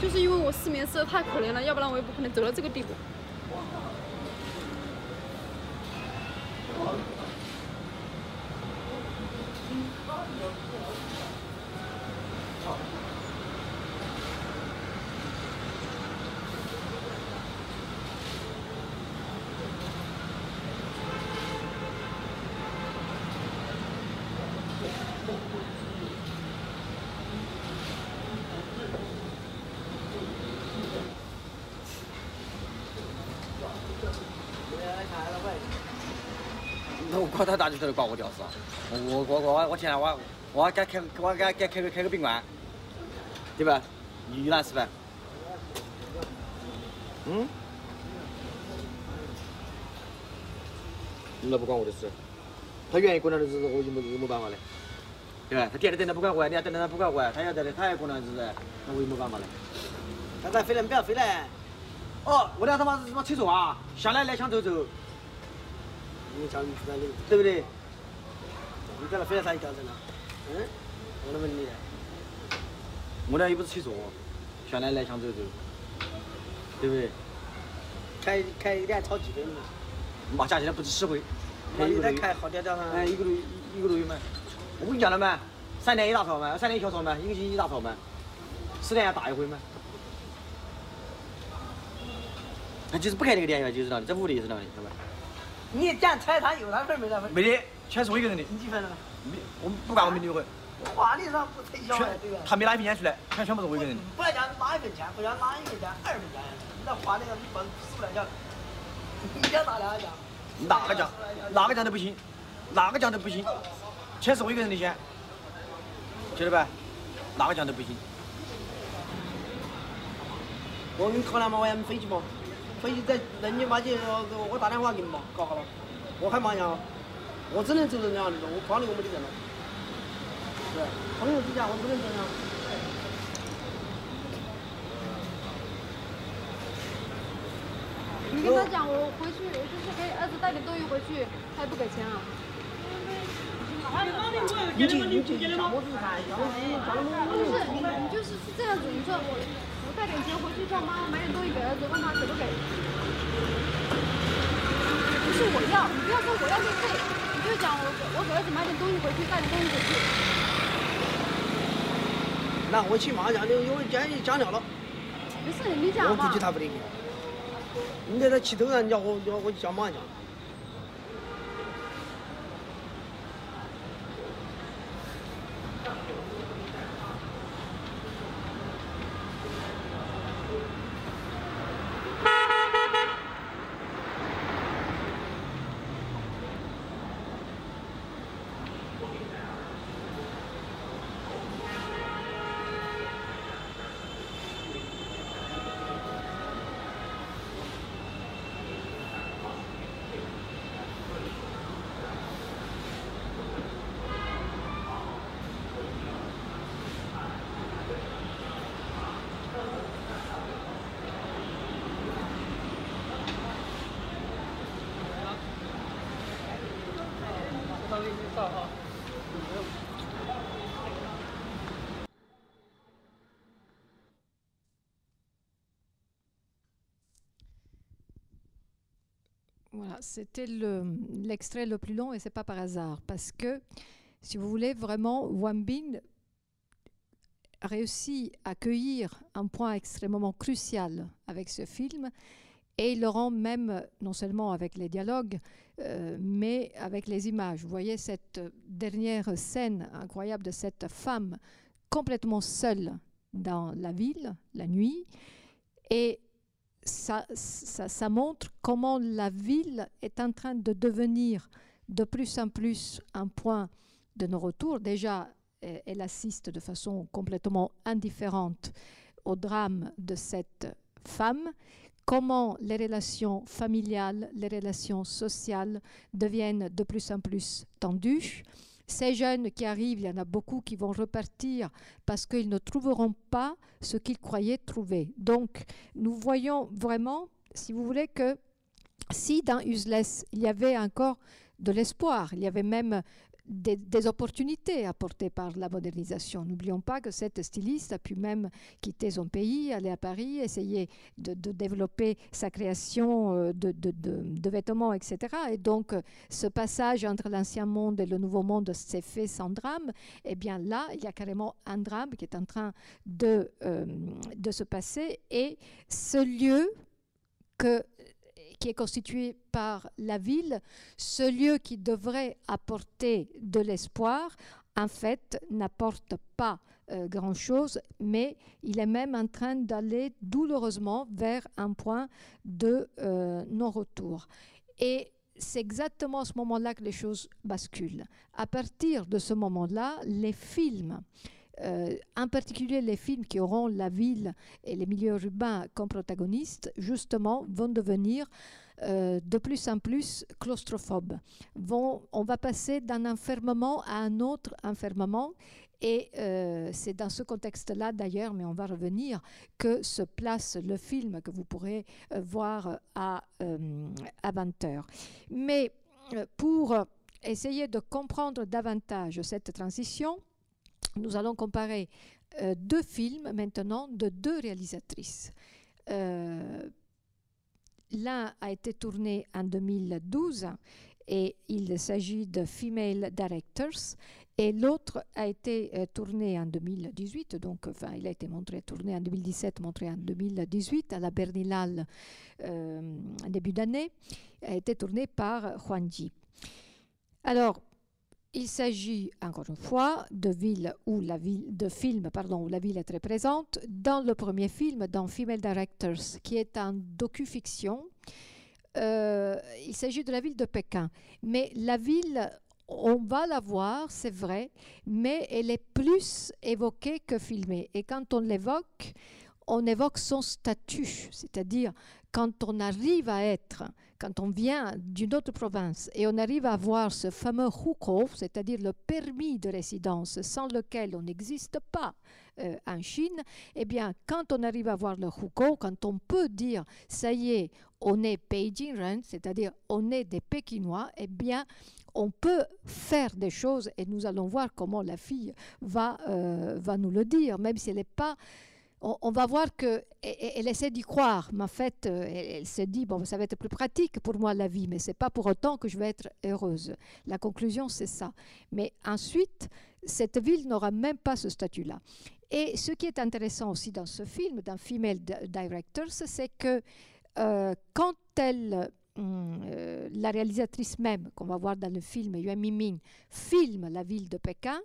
就是因为我失眠失的太可怜了，要不然我也不可能走到这个地步。他大就在那刮我吊死啊！我我我我天我我要给开我给给开个开个宾馆，对吧？鱼腩是吧？嗯？那不关我的事，他愿意过来的日子我就没有没办法嘞，对吧？他店里等他不管我，你要等他不管我，他要在这他也过来日子，那我有没办法嘞。他再飞来不要飞来，哦，我俩他妈他妈车座啊，下来来抢走走。你讲你出来的，对不对？你在那飞来啥一条子呢？嗯，我来问你。我俩又不是去坐，想来来想走走，对不对？开开一点超几分嘛？嘛价钱不止十回，开一个开好点点哎，一个多一个多月嘛。我跟你讲了嘛，三天一大票嘛，三天一小票嘛，一个星期一大票嘛，十天要打一回嘛。他就是不开那个店呀，就知道的，在屋里知道的，晓得吧？你讲踩他有他份没他份？没得，全是我一个人的。你几分了？没，我不管我没六回。话你上不推销对吧？他没拿一分钱出来，全全部是我一个人的。不要讲拿一分钱，不讲拿一分钱，二分钱。你那花那个你不死不来讲，你讲哪两讲？哪个讲？哪个讲都不行，哪个讲都不行，全是我一个人的钱，晓得吧？哪个讲都不行。我跟考量嘛，我也没飞机嘛。飞机在人家马姐，我我打电话给你嘛，搞好了。我还忙呀，我只能走人家那种，我帮你我没得人了。对，朋友之间我不能这样。你跟他讲，我回去就是给儿子带点东西回去，他也不给钱啊。你就是，你你就是是这样子，你说我。带点钱回去叫妈妈买点东西给儿子，问他给不给。不是我要，你不要说我要路费，你就讲我我给儿子买点东西回去，带点东西回去。那我去马上就因为今天讲了了。没事，你讲嘛。我估计他不得给。你在这气头上，你叫我叫我叫马上讲。Voilà, c'était l'extrait le, plus long et c'est pas par hasard parce que, si vous voulez, vraiment, Wang Bin réussit à cueillir un point extrêmement crucial avec ce film Et il le rend même, non seulement avec les dialogues, euh, mais avec les images. Vous voyez cette dernière scène incroyable de cette femme complètement seule dans la ville, la nuit, et ça, montre comment la ville est en train de devenir de plus en plus un point de nos retours. Déjà, elle assiste de façon complètement indifférente au drame de cette femme, comment les relations familiales, les relations sociales deviennent de plus en plus tendues. Ces jeunes qui arrivent, il y en a beaucoup qui vont repartir parce qu'ils ne trouveront pas ce qu'ils croyaient trouver. Donc, nous voyons vraiment, si vous voulez, que si dans Useless, il y avait encore de l'espoir, il y avait même des, opportunités apportées par la modernisation. N'oublions pas que cette styliste a pu même quitter son pays, aller à Paris, essayer de, développer sa création euh, de, vêtements, etc. Et donc, ce passage entre l'ancien monde et le nouveau monde s'est fait sans drame. Et eh bien là, il y a carrément un drame qui est en train de, euh, de se passer. Et ce lieu que qui est constitué par la ville, ce lieu qui devrait apporter de l'espoir, en fait, n'apporte pas euh, grand-chose, mais il est même en train d'aller douloureusement vers un point de euh, non-retour. Et c'est exactement à ce moment-là que les choses basculent. À partir de ce moment-là, les films euh, en particulier les films qui auront la ville et les milieux urbains comme protagonistes, justement, vont devenir euh, de plus en plus claustrophobes. On va passer d'un enfermement à un autre enfermement. Et euh, c'est dans ce contexte-là, d'ailleurs, mais on va revenir, que se place le film que vous pourrez voir à, à 20h. Mais pour essayer de comprendre davantage cette transition, nous allons comparer euh, deux films maintenant de deux réalisatrices. Euh, l'un a été tourné en 2012 et il s'agit de Female Directors et l'autre a été euh, tourné en 2018, donc enfin il a été montré, tourné en 2017, montré en 2018 à la Berlinale début d'année, a été tourné par Juan Ji. Alors, il s'agit, encore une fois, de, ville où la ville, de films pardon, où la ville est très présente. Dans le premier film, dans Female Directors, qui est un docu-fiction, euh, il s'agit de la ville de Pékin. Mais la ville, on va la voir, c'est vrai, mais elle est plus évoquée que filmée. Et quand on l'évoque, on évoque son statut, c'est-à-dire quand on arrive à être, quand on vient d'une autre province et on arrive à avoir ce fameux hukou, c'est-à-dire le permis de résidence sans lequel on n'existe pas euh, en Chine, eh bien, quand on arrive à avoir le hukou, quand on peut dire, ça y est, on est Beijing c'est-à-dire on est des Pékinois, eh bien, on peut faire des choses et nous allons voir comment la fille va, euh, va nous le dire, même si elle n'est pas on, va voir qu'elle elle essaie d'y croire, mais en fait, euh, elle, se dit, bon, ça va être plus pratique pour moi la vie, mais ce n'est pas pour autant que je vais être heureuse. La conclusion, c'est ça. Mais ensuite, cette ville n'aura même pas ce statut-là. Et ce qui est intéressant aussi dans ce film, dans Female Directors, c'est que euh, quand elle hum, euh, la réalisatrice même, qu'on va voir dans le film, Yuan Miming, filme la ville de Pékin,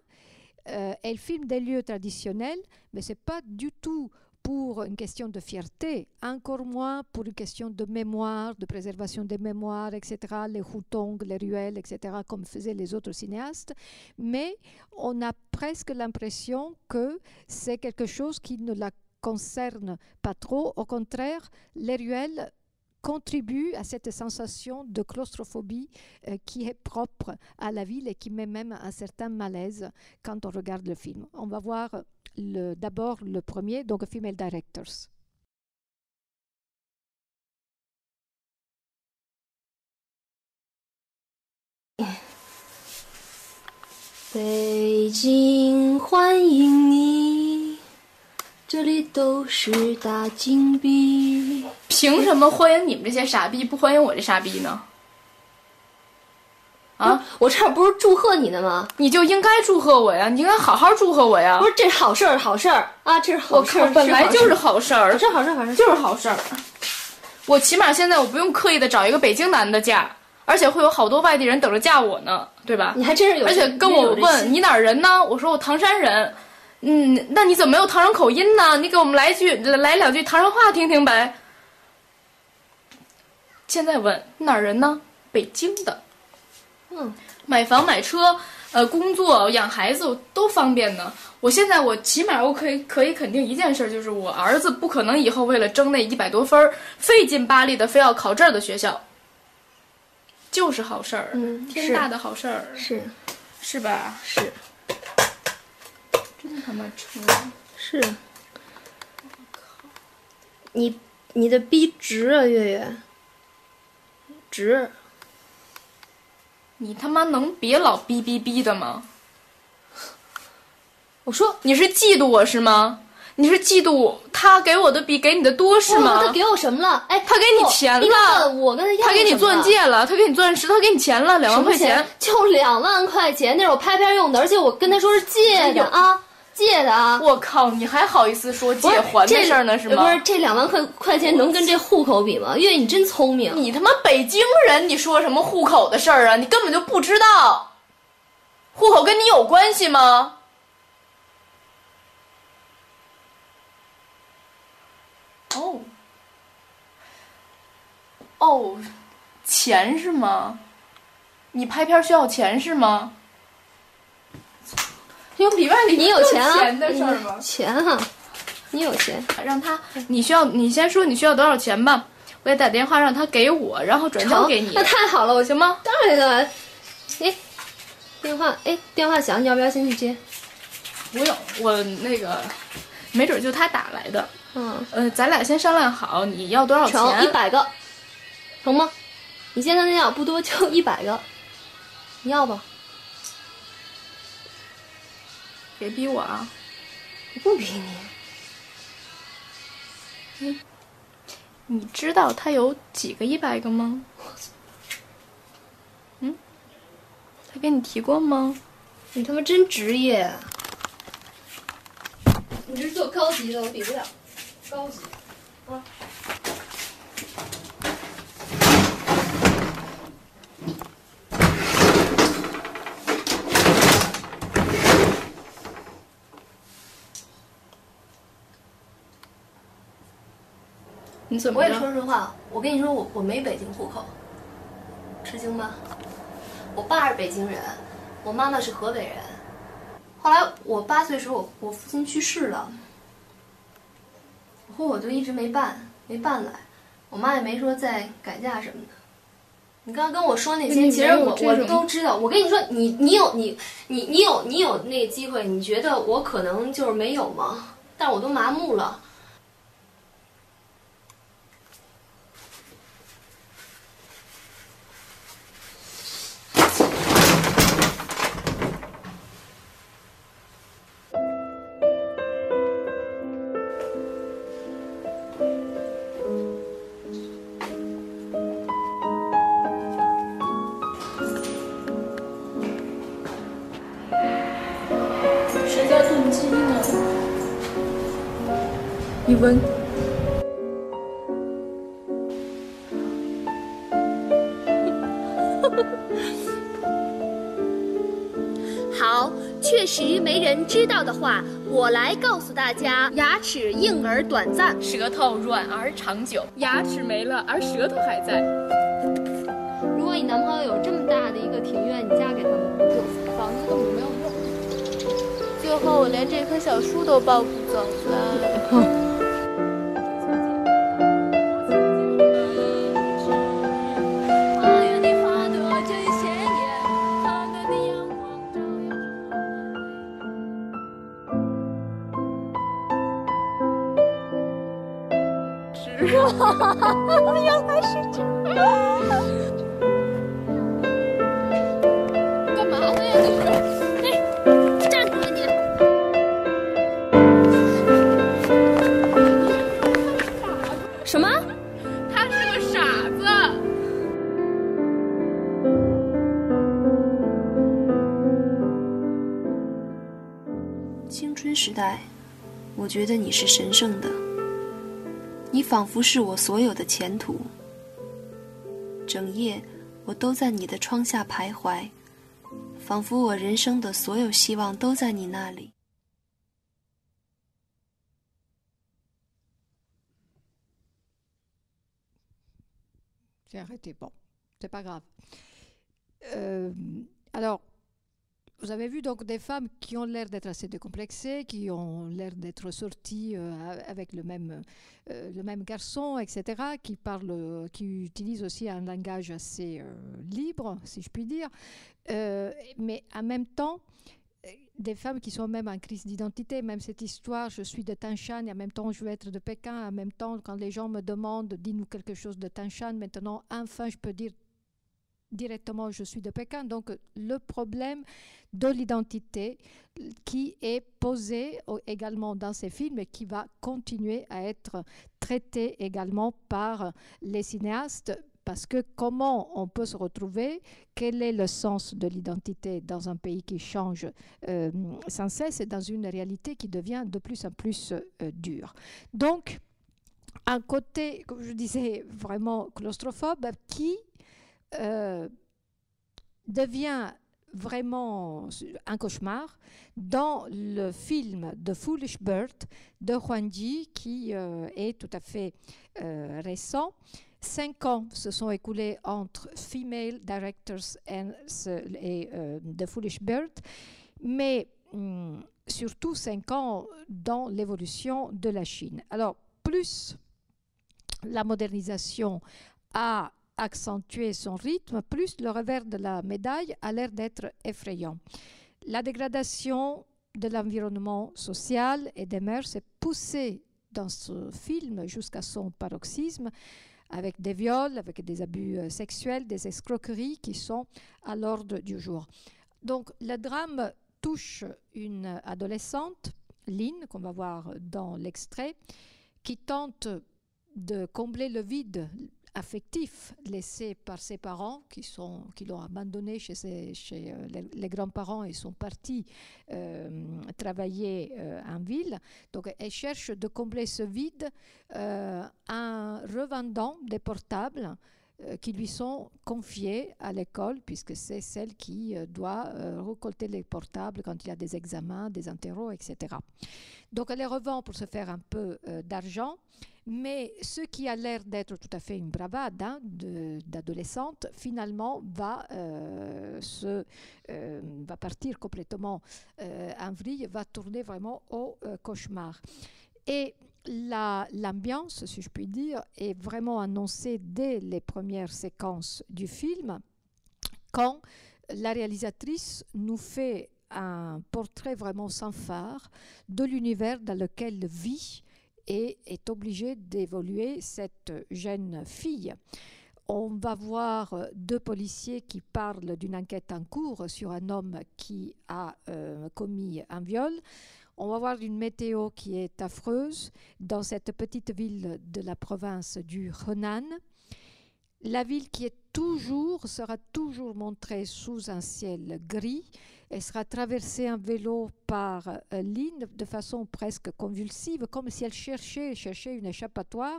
euh, elle filme des lieux traditionnels, mais ce n'est pas du tout pour une question de fierté, encore moins pour une question de mémoire, de préservation des mémoires, etc., les hutong, les ruelles, etc., comme faisaient les autres cinéastes, mais on a presque l'impression que c'est quelque chose qui ne la concerne pas trop. Au contraire, les ruelles contribue à cette sensation de claustrophobie euh, qui est propre à la ville et qui met même un certain malaise quand on regarde le film. On va voir d'abord le premier, donc Female Directors. 这里都是大金币。凭什么欢迎你们这些傻逼，不欢迎我这傻逼呢？啊！我这不是祝贺你呢吗？你就应该祝贺我呀！你应该好好祝贺我呀！不是，这是好事儿，好事儿啊！这是好事儿，本来就是好事儿，这好事儿，好事儿，就是好事儿。我起码现在我不用刻意的找一个北京男的嫁，而且会有好多外地人等着嫁我呢，对吧？你还真是有，而且跟我问你哪儿人呢？我说我唐山人。嗯，那你怎么没有唐山口音呢？你给我们来句来两句唐山话听听呗。现在问哪儿人呢？北京的。嗯，买房买车，呃，工作养孩子都方便呢。我现在我起码我可以可以肯定一件事，就是我儿子不可能以后为了争那一百多分儿，费劲巴力的非要考这儿的学校。就是好事儿，嗯，天大的好事儿，是，是吧？是。真他妈车！是。你你的逼直啊，月月。直。你他妈能别老逼逼逼的吗？*laughs* 我说你是嫉妒我是吗？你是嫉妒他给我的比给你的多是吗？他给我什么了？哎，他给你钱了。我跟他要。他给你钻戒了，他给你钻石，他给你钱了，两万块钱。就两万块钱，那是我拍片用的，而且我跟他说是借的啊。借的啊！我靠，你还好意思说借还的事儿呢是吗？不是这两万块块钱能跟这户口比吗？月月，你真聪明。你他妈北京人，你说什么户口的事儿啊？你根本就不知道，户口跟你有关系吗？哦，哦，钱是吗？你拍片需要钱是吗？有里外里你有钱啊？钱哈，你有钱，让他，你需要，你先说你需要多少钱吧，我给打电话让他给我，然后转交给你。那太好了，我行吗？当然了，哎，电话，哎，电话响，你要不要先去接？不用，我那个，没准就他打来的。嗯，呃，咱俩先商量好，你要多少钱？一百个，成吗？你现在那样不多，就一百个，你要吧？别逼我啊！我不逼你。你你知道他有几个一百个吗？嗯？他跟你提过吗？你他妈真职业！你这是做高级的，我比不了。高级，啊。你怎么？我也说实话，我跟你说，我我没北京户口，吃惊吧？我爸是北京人，我妈妈是河北人。后来我八岁时候，我我父亲去世了，然后我就一直没办，没办来。我妈也没说再改嫁什么的。你刚刚跟我说那些，其实我我都知道。我跟你说，你你有你你你有你有那个机会，你觉得我可能就是没有吗？但我都麻木了。家：牙齿硬而短暂，舌头软而长久。牙齿没了，而舌头还在。如果你男朋友有这么大的一个庭院，你嫁给他吗？房子根本没有用。最后我连这棵小树都抱不走了。*laughs* 原来是这样！干嘛呢呀？这是？哎，站住啊！你！什么？他是个傻子。青春时代，我觉得你是神圣的。仿佛是我所有的前途。整夜，我都在你的窗下徘徊，仿佛我人生的所有希望都在你那里。J'ai arrêté. Bon, c'est pas grave. Euh, alors, vous avez vu donc des femmes qui ont l'air d'être assez décomplexées, qui ont l'air d'être sorties euh, avec le même, euh, le même garçon, etc., qui parlent, qui utilisent aussi un langage assez euh, libre, si je puis dire, mais en même temps, des femmes qui sont même en crise d'identité, même cette histoire, je suis de Tanshan et en même temps je veux être de Pékin, en même temps quand les gens me demandent, dis-nous quelque chose de Tanshan, maintenant enfin je peux dire directement je suis de Pékin. Donc le problème de l'identité qui est posé également dans ces films et qui va continuer à être traité également par les cinéastes. Parce que comment on peut se retrouver? Quel est le sens de l'identité dans un pays qui change euh, sans cesse et dans une réalité qui devient de plus en plus euh, dure? Donc, un côté, comme je disais, vraiment claustrophobe qui euh, devient vraiment un cauchemar dans le film The Foolish Bird de Huang Ji qui euh, est tout à fait euh, récent. Cinq ans se sont écoulés entre Female Directors et The Foolish Bird, mais hum, surtout cinq ans dans l'évolution de la Chine. Alors, plus la modernisation a accentuer son rythme, plus le revers de la médaille a l'air d'être effrayant. La dégradation de l'environnement social et des mœurs est poussée dans ce film jusqu'à son paroxysme avec des viols, avec des abus euh, sexuels, des escroqueries qui sont à l'ordre du jour. Donc le drame touche une adolescente, Lynn, qu'on va voir dans l'extrait, qui tente de combler le vide affectif laissé par ses parents qui, sont, qui l'ont abandonné chez, chez euh, les, grands-parents et sont partis euh, travailler euh, en ville. Donc elle cherche de combler ce vide en revendant des portables qui lui sont confiés à l'école, puisque c'est celle qui doit récolter les portables quand il y a des examens, des interros, etc. Donc elle les revend pour se faire un peu d'argent. Mais ce qui a l'air d'être tout à fait une bravade hein, d'adolescente, finalement, va, euh, se, euh, va partir complètement euh, en vrille, va tourner vraiment au cauchemar. Et l'ambiance, si je puis dire, est vraiment annoncée dès les premières séquences du film, quand la réalisatrice nous fait un portrait vraiment sans phare de l'univers dans lequel vit et est obligé d'évoluer cette jeune fille. On va voir deux policiers qui parlent d'une enquête en cours sur un homme qui a euh, commis un viol. On va voir une météo qui est affreuse dans cette petite ville de la province du Henan. La ville qui est toujours, sera toujours montrée sous un ciel gris elle sera traversée en vélo par euh, Lynn de façon presque convulsive, comme si elle cherchait, cherchait une échappatoire.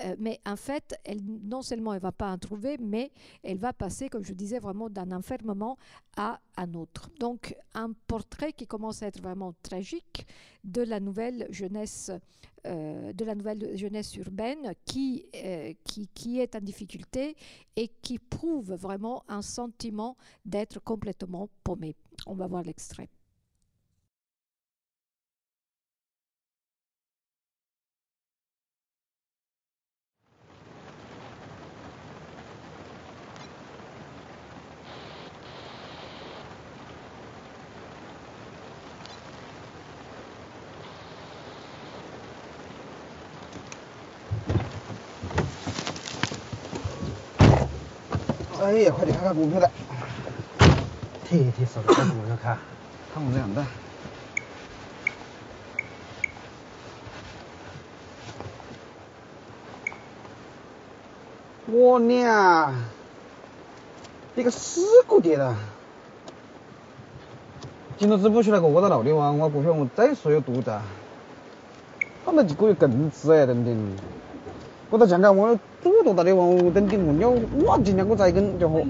Euh, mais en fait, non seulement elle ne va pas en trouver, mais elle va passer, comme je disais, vraiment d'un enfermement à un autre. Donc, un portrait qui commence à être vraiment tragique de la nouvelle jeunesse, euh, de la nouvelle jeunesse urbaine qui, qui, qui est en difficulté et qui prouve vraiment un sentiment d'être complètement paumé. On va voir l'extrait. 哎呀快点看看股票来。贴一贴手的股票看，看我两的。我娘，一个死股跌了！今朝子不出来个卧到楼的话，我股票我再说有多大，他们几个月更值哎，等等。我在讲讲我诸多大的网红登顶了，我今天我再跟就和。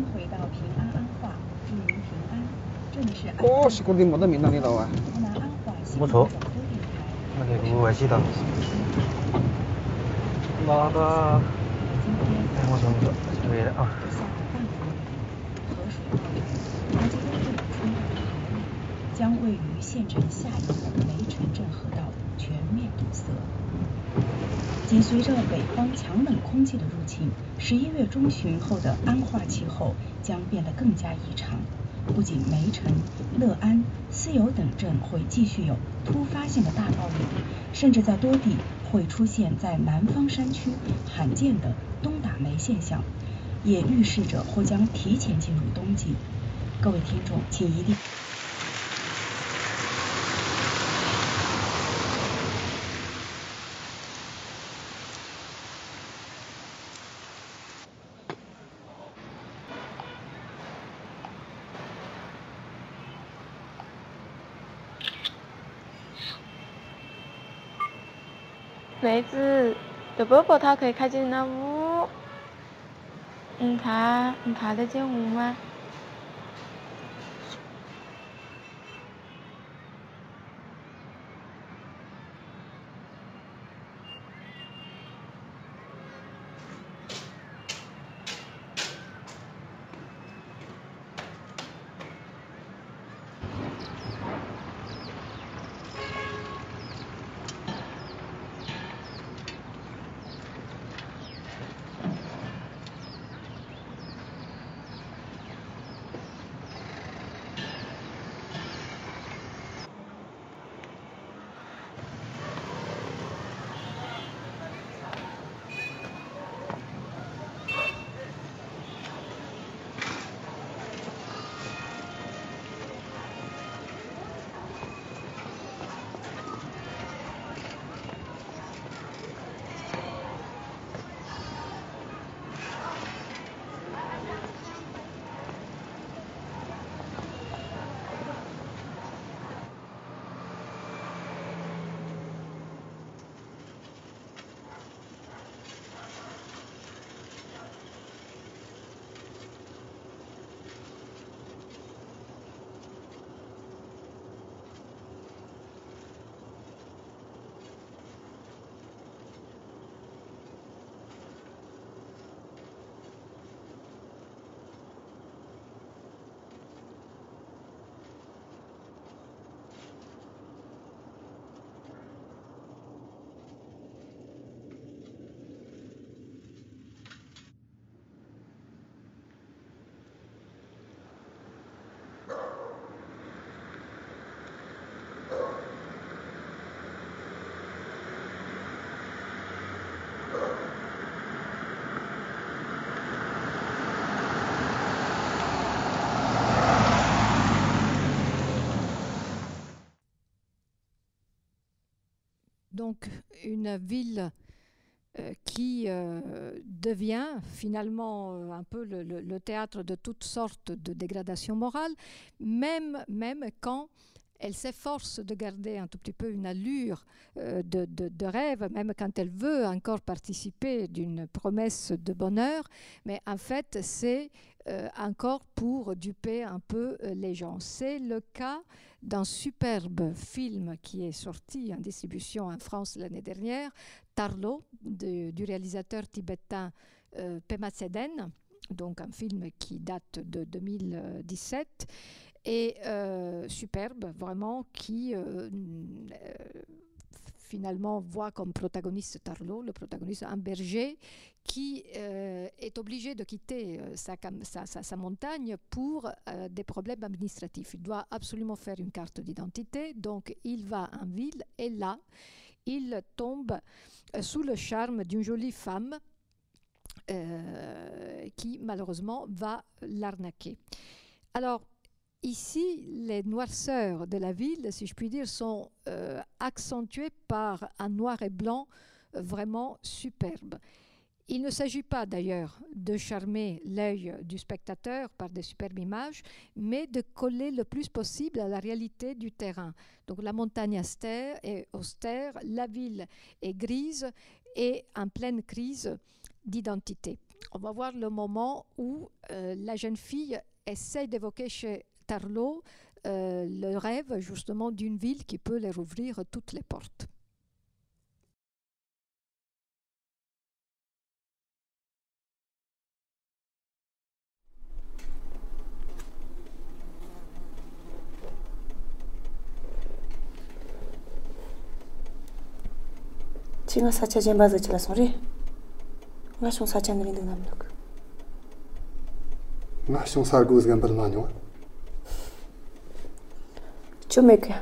这是个人没得名堂的道啊，不错，那个不外系的，拉的，我从这回了啊。将位于县城下游的梅城镇河道全面堵塞。紧随着北方强冷空气的入侵，十一月中旬后的安化气候将变得更加异常。不仅梅城、乐安、思游等镇会继续有突发性的大暴雨，甚至在多地会出现在南方山区罕见的冬打梅现象，也预示着或将提前进入冬季。各位听众，请一定。孩子，这包包他可以开进那屋，你看，你看得见屋吗？Une ville euh, qui euh, devient finalement euh, un peu le, théâtre de toutes sortes de dégradations morales, même, même quand elle s'efforce de garder un tout petit peu une allure de, de, rêve, même quand elle veut encore participer d'une promesse de bonheur, mais en fait c'est encore pour duper un peu les gens. C'est le cas d'un superbe film qui est sorti en distribution en France l'année dernière, Tarlo, du réalisateur tibétain euh, Pema Tseden, donc un film qui date de 2017, et euh, superbe, vraiment, qui euh, finalement voit comme protagoniste Tarlo, le protagoniste un berger qui euh, est obligé de quitter euh, sa, montagne pour euh, des problèmes administratifs. Il doit absolument faire une carte d'identité, donc il va en ville et là, il tombe sous le charme d'une jolie femme qui malheureusement va l'arnaquer. Alors, Ici, les noirceurs de la ville, si je puis dire, sont accentuées par un noir et blanc vraiment superbe. Il ne s'agit pas d'ailleurs de charmer l'œil du spectateur par des superbes images, mais de coller le plus possible à la réalité du terrain. Donc la montagne austère est austère, la ville est grise et en pleine crise d'identité. On va voir le moment où euh, la jeune fille essaie d'évoquer chez Tarlot euh, le rêve justement d'une ville qui peut leur ouvrir toutes les portes. 지가 사차진 바서 지라 소리 nga shung sa chen rin dang nam lok nga shung sa gu zgan bal ma nyong chumeke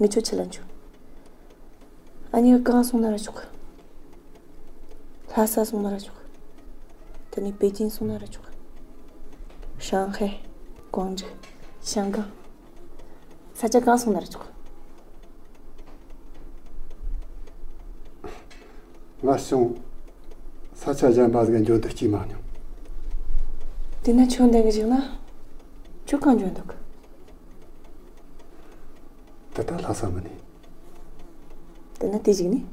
ngichu chilanchu ani ka sonara chuk lhasa sonara chuk tani beijing sonara chuk shanghai guangzhou shangang sacha ka sonara chuk ngasyung sacha jambaz gen jodak chi manyo dina chonde ge jina chukan jondak tata lhasa mani. Tana tijigni?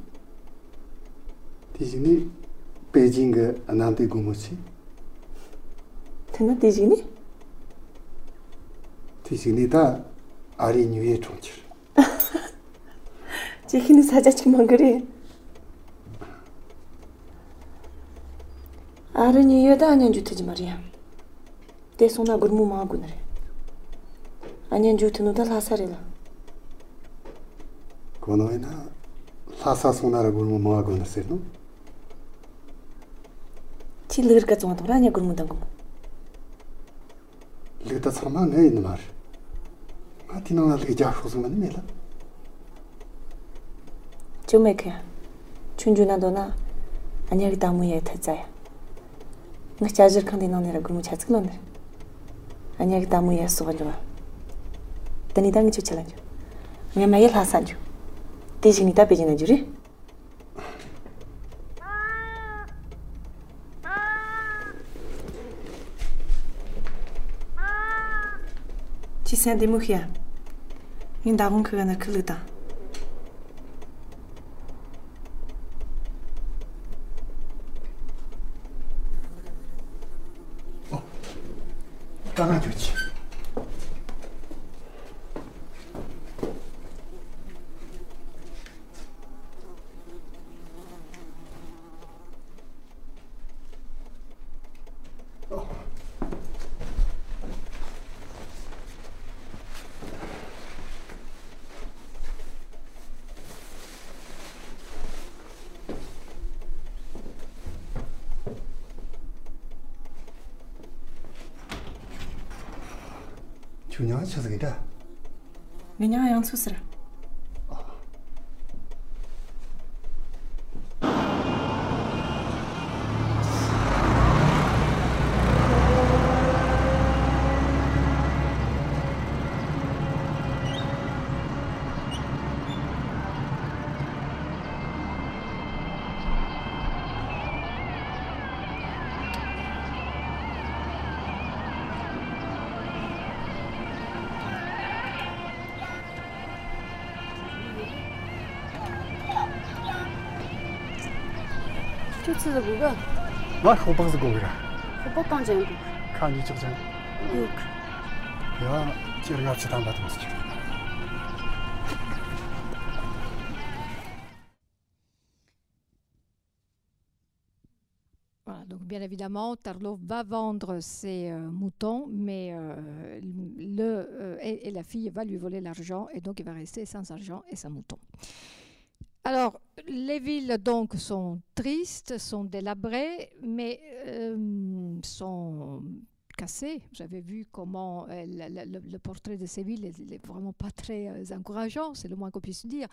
Tijigni Beijing ga anante gumuchi. Tana tijigni? Tijigni ta ari nyuye chonchir. Chikini sajachi mangari. Ari nyuye da anyan jutaji mariya. Te sona gurmu maa gunari. Anyan jutinu da lhasa rila. 고노이나 라사 소나라 그르무 마구나세노? 틸르가 좀 하더라 아니야 그르무 당고. 리다 사마 네 있는 말. 마티노나 리가 자후스만 메라. 좀 해야. 춘준아도나 아니야 그 다무에 타자야. nga chajir khandi nang nira gumu chachik lo nir. Anya ki tamu ya suwa jwa. Dani dangi chu chilan 대신이 다 빼지는 줄이 지센데 무히야 인 다군 그거나 클르다 춘향 쳐서기다. 그냥 양수스라. c'est donc bien évidemment, Tarlov va vendre ses euh, moutons, mais euh, le, euh, la fille va lui voler l'argent, et donc il va rester sans argent et sans mouton. Alors, les villes donc sont tristes, sont délabrées, mais sont cassé. J'avais vu comment le, portrait de Séville n'est vraiment pas très encourageant, c'est le moins qu'on puisse dire.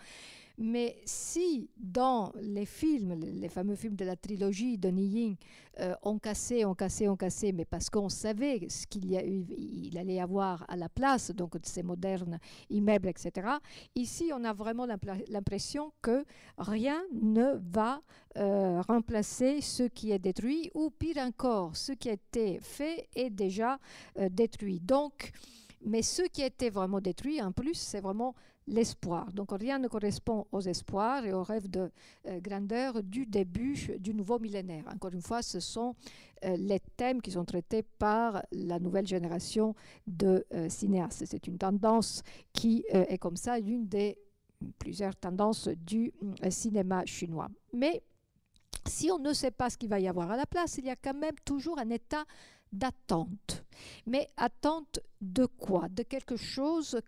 Mais si dans les films, les, fameux films de la trilogie de Niying, euh, on cassait, on cassait, on cassait, mais parce qu'on savait ce qu'il allait y avoir à la place, donc de ces modernes immeubles, etc. Ici, on a vraiment l'impression que rien ne va euh, remplacer ce qui est détruit, ou pire encore, ce qui a été fait est déjà euh, détruit. Donc, mais ce qui a été vraiment détruit, en plus, c'est vraiment l'espoir. Donc rien ne correspond aux espoirs et aux rêves de euh, grandeur du début du nouveau millénaire. Encore une fois, ce sont euh, les thèmes qui sont traités par la nouvelle génération de euh, cinéastes. C'est une tendance qui est comme ça, l'une des plusieurs tendances du cinéma chinois. Mais si on ne sait pas ce qu'il va y avoir à la place, il y a quand même toujours un état d'attente. Mais attente de quoi? De quelque chose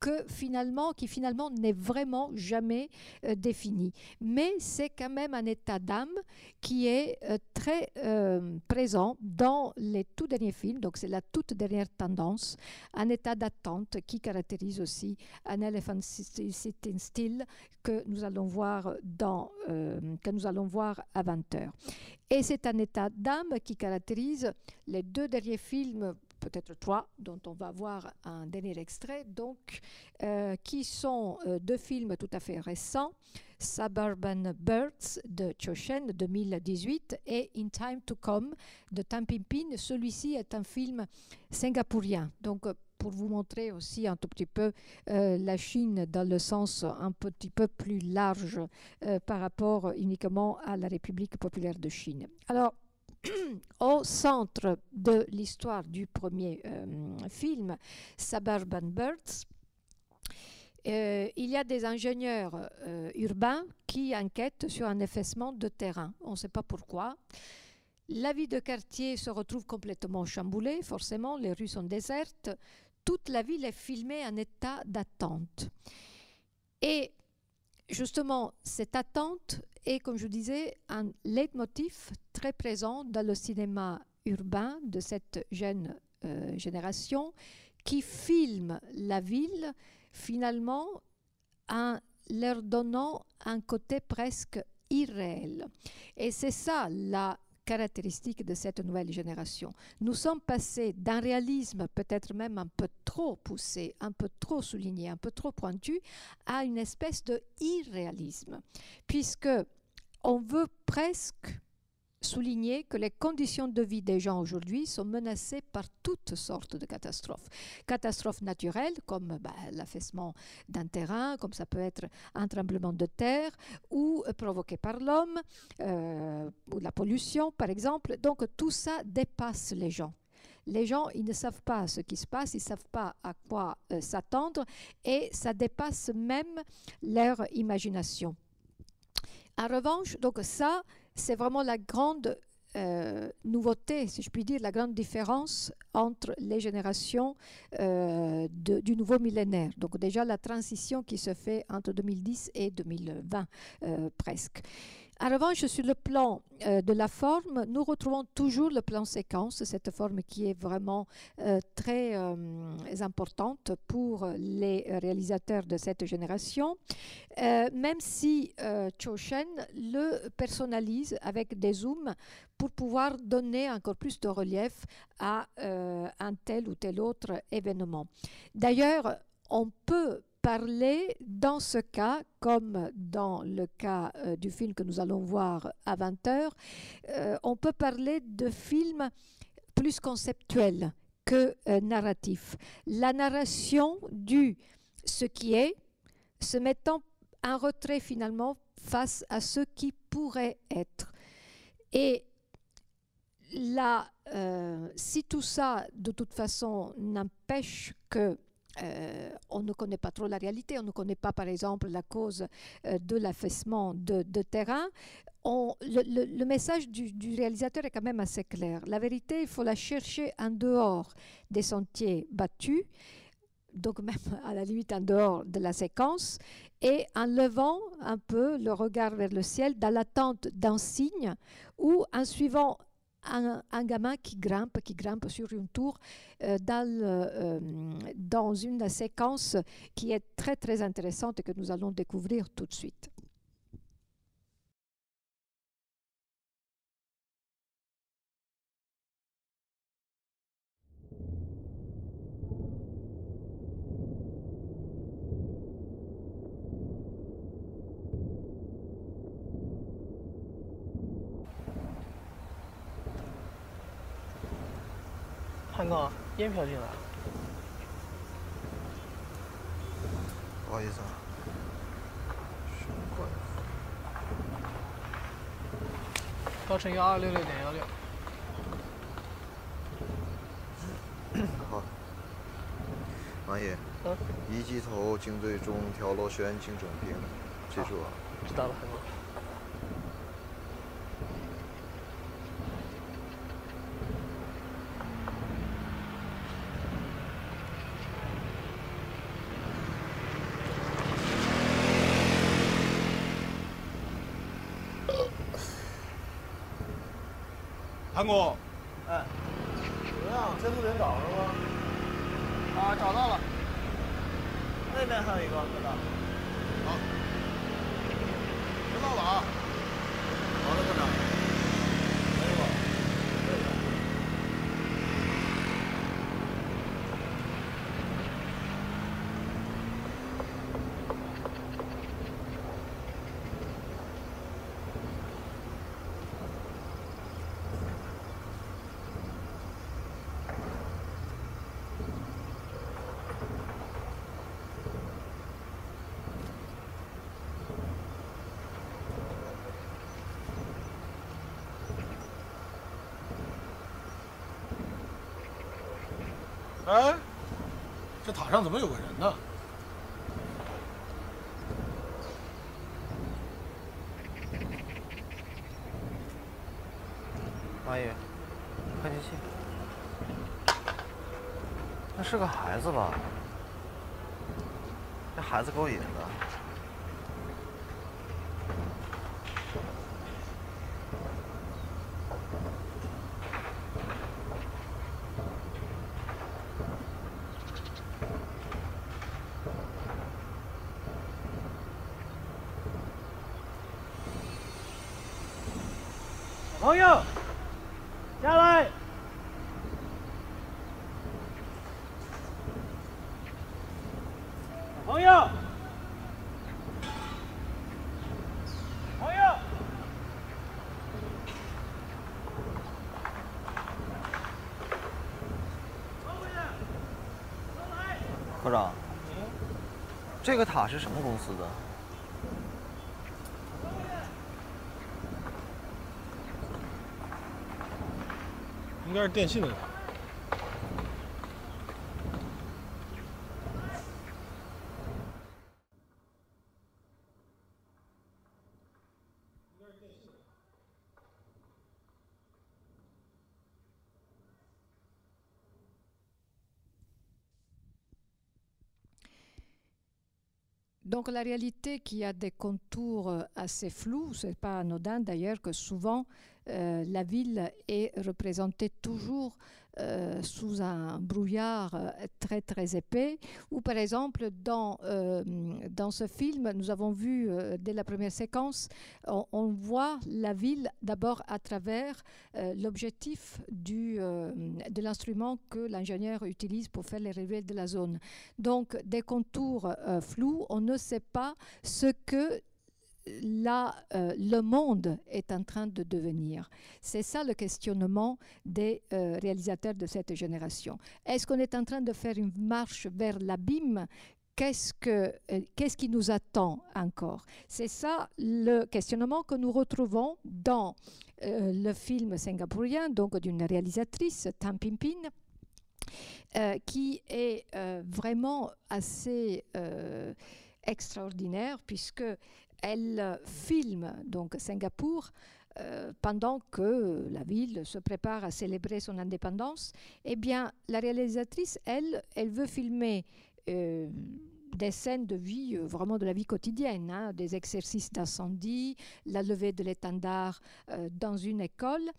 que finalement, qui finalement n'est vraiment jamais euh, défini. Mais c'est quand même un état d'âme qui est euh, très euh, présent dans les tout derniers films, donc c'est la toute dernière tendance, un état d'attente qui caractérise aussi un Elephant Sitting Still que nous allons voir, dans, que nous allons voir à 20h. Et c'est un état d'âme qui caractérise les deux derniers films peut-être trois, dont on va voir un dernier extrait, donc, euh, qui sont euh, deux films tout à fait récents, Suburban Birds de Choshen 2018 et In Time to Come de Tam Pin Celui-ci est un film singapourien, donc pour vous montrer aussi un tout petit peu euh, la Chine dans le sens un petit peu plus large par rapport uniquement à la République populaire de Chine. Alors, *clears throat* au centre de l'histoire du premier euh, film, Suburban Birds, euh, il y a des ingénieurs euh, urbains qui enquêtent sur un effacement de terrain. On ne sait pas pourquoi. La vie de quartier se retrouve complètement chamboulée, forcément, les rues sont désertes. Toute la ville est filmée en état d'attente. Et justement, cette attente est, comme je disais, un leitmotiv très présent dans le cinéma urbain de cette jeune euh, génération qui filme la ville finalement en leur donnant un côté presque irréel. Et c'est ça la caractéristique de cette nouvelle génération. Nous sommes passés d'un réalisme peut-être même un peu trop poussé, un peu trop souligné, un peu trop pointu, à une espèce de irréalisme, puisque on veut presque souligner que les conditions de vie des gens aujourd'hui sont menacées par toutes sortes de catastrophes. Catastrophes naturelles comme bah, l'affaissement d'un terrain, comme ça peut être un tremblement de terre, ou euh, provoqué par l'homme, euh, ou la pollution par exemple. Donc tout ça dépasse les gens. Les gens, ils ne savent pas ce qui se passe, ils ne savent pas à quoi euh, s'attendre et ça dépasse même leur imagination. En revanche, donc ça, c'est vraiment la grande euh, nouveauté, si je puis dire, la grande différence entre les générations euh, du nouveau millénaire. Donc déjà la transition qui se fait entre 2010 et 2020 euh, presque. En revanche, sur le plan euh, de la forme, nous retrouvons toujours le plan séquence, cette forme qui est vraiment euh, très euh, importante pour les réalisateurs de cette génération, même si Cho Shen le personnalise avec des zooms pour pouvoir donner encore plus de relief à un tel ou tel autre événement. D'ailleurs, on peut parler dans ce cas, comme dans le cas euh, du film que nous allons voir à 20h, euh, on peut parler de films plus conceptuels que euh, narratifs. La narration du ce qui est, se mettant en retrait finalement face à ce qui pourrait être. Et là, si tout ça, de toute façon, n'empêche que euh, on ne connaît pas trop la réalité, on ne connaît pas par exemple la cause euh, de l'affaissement de, terrain. le, message du, réalisateur est quand même assez clair. La vérité, il faut la chercher en dehors des sentiers battus, donc même à la limite en dehors de la séquence, et en levant un peu le regard vers le ciel dans l'attente d'un signe ou en suivant un, gamin qui grimpe, qui grimpe sur une tour dans, dans une séquence qui est très très intéressante et que nous allons découvrir tout de suite. 韩哥，烟飘进来。不好意思啊。高程幺二六六点幺六。好。马爷。嗯。一级头颈椎中条螺旋颈中病，记住啊。知道了。 강호. 这塔上怎么有个人呢？马爷，快进去。那是个孩子吧？这孩子够野的。朋友，下来。朋友，朋友，科长，这个塔是什么公司的？应该是电信的。Donc la réalité qui a des contours assez flous, c'est pas anodin d'ailleurs que souvent euh, la ville est représentée toujours euh, sous un brouillard euh, très très épais, ou par exemple dans, dans ce film, nous avons vu dès la première séquence, on, voit la ville d'abord à travers l'objectif de l'instrument que l'ingénieur utilise pour faire les relevés de la zone. Donc des contours flous, on ne sait pas ce que là, euh, le monde est en train de devenir. C'est ça le questionnement des euh, réalisateurs de cette génération. Est-ce qu'on est en train de faire une marche vers l'abîme? Qu'est-ce, que, euh, qu'est-ce qui nous attend encore? C'est ça le questionnement que nous retrouvons dans le film singapourien, donc d'une réalisatrice, Tam Pimpin, qui est vraiment assez extraordinaire puisque elle euh, filme donc Singapour euh, pendant que la ville se prépare à célébrer son indépendance. Eh bien, la réalisatrice, elle, elle veut filmer euh, des scènes de vie, vraiment de la vie quotidienne, hein, des exercices d'incendie, la levée de l'étendard dans une école.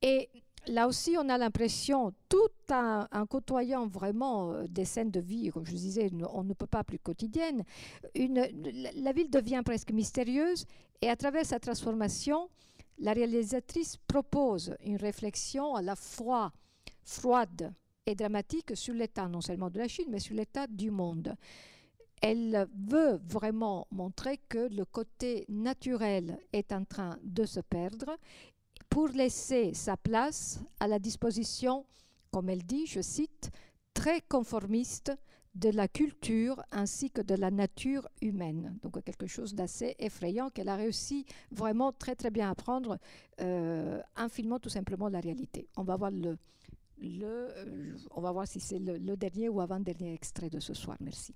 Et là aussi, on a l'impression, tout en, côtoyant vraiment euh, des scènes de vie, comme je disais, on ne peut pas plus quotidienne, la ville devient presque mystérieuse et à travers sa transformation, la réalisatrice propose une réflexion à la fois froide et dramatique sur l'état non seulement de la Chine, mais sur l'état du monde. Elle veut vraiment montrer que le côté naturel est en train de se perdre pour laisser sa place à la disposition, comme elle dit, je cite, très conformiste de la culture ainsi que de la nature humaine. Donc quelque chose d'assez effrayant qu'elle a réussi vraiment très très bien à prendre euh, en filmant tout simplement la réalité. On va voir le, euh, on va voir si c'est le dernier ou avant-dernier extrait de ce soir. Merci.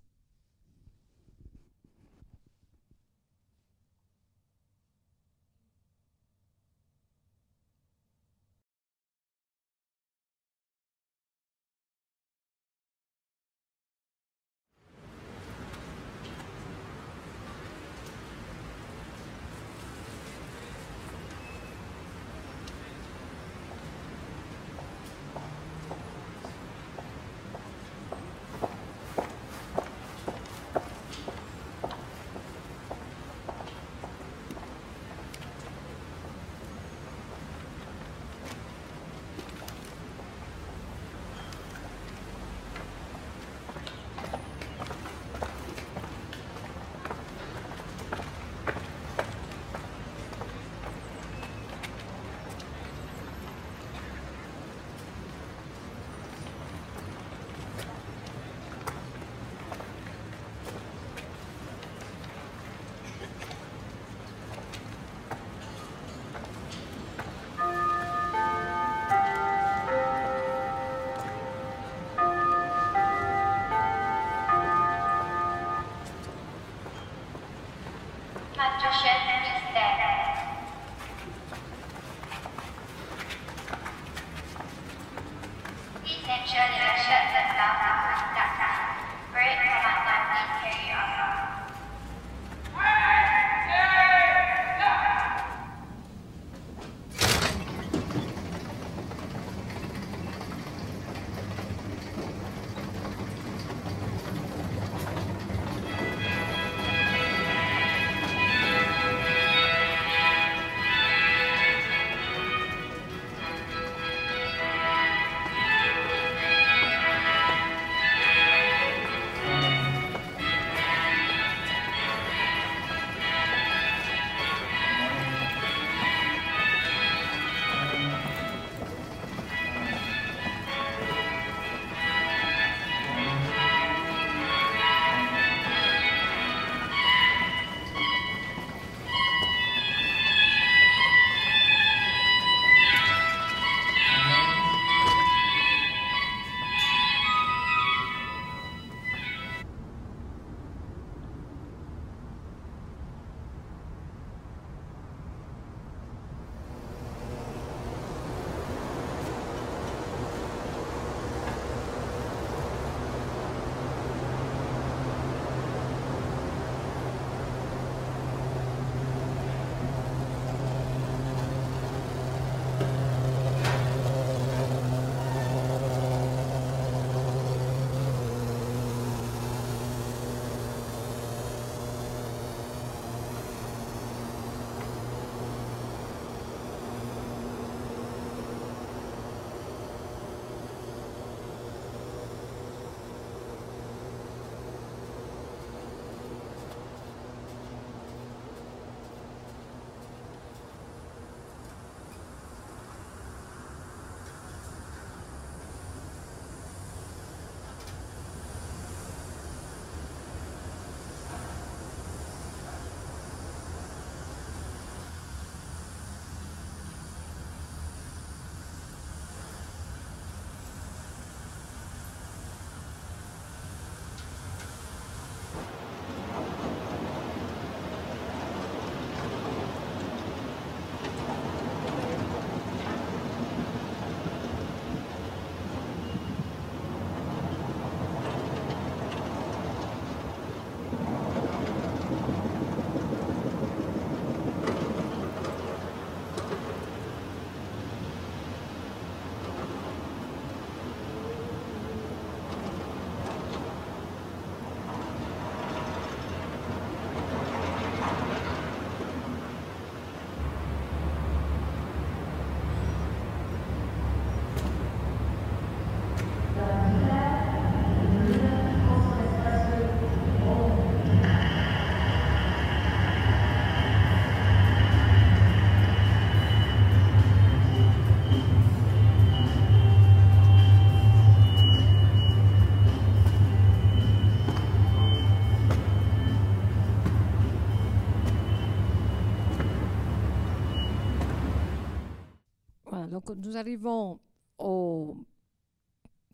Nous arrivons aux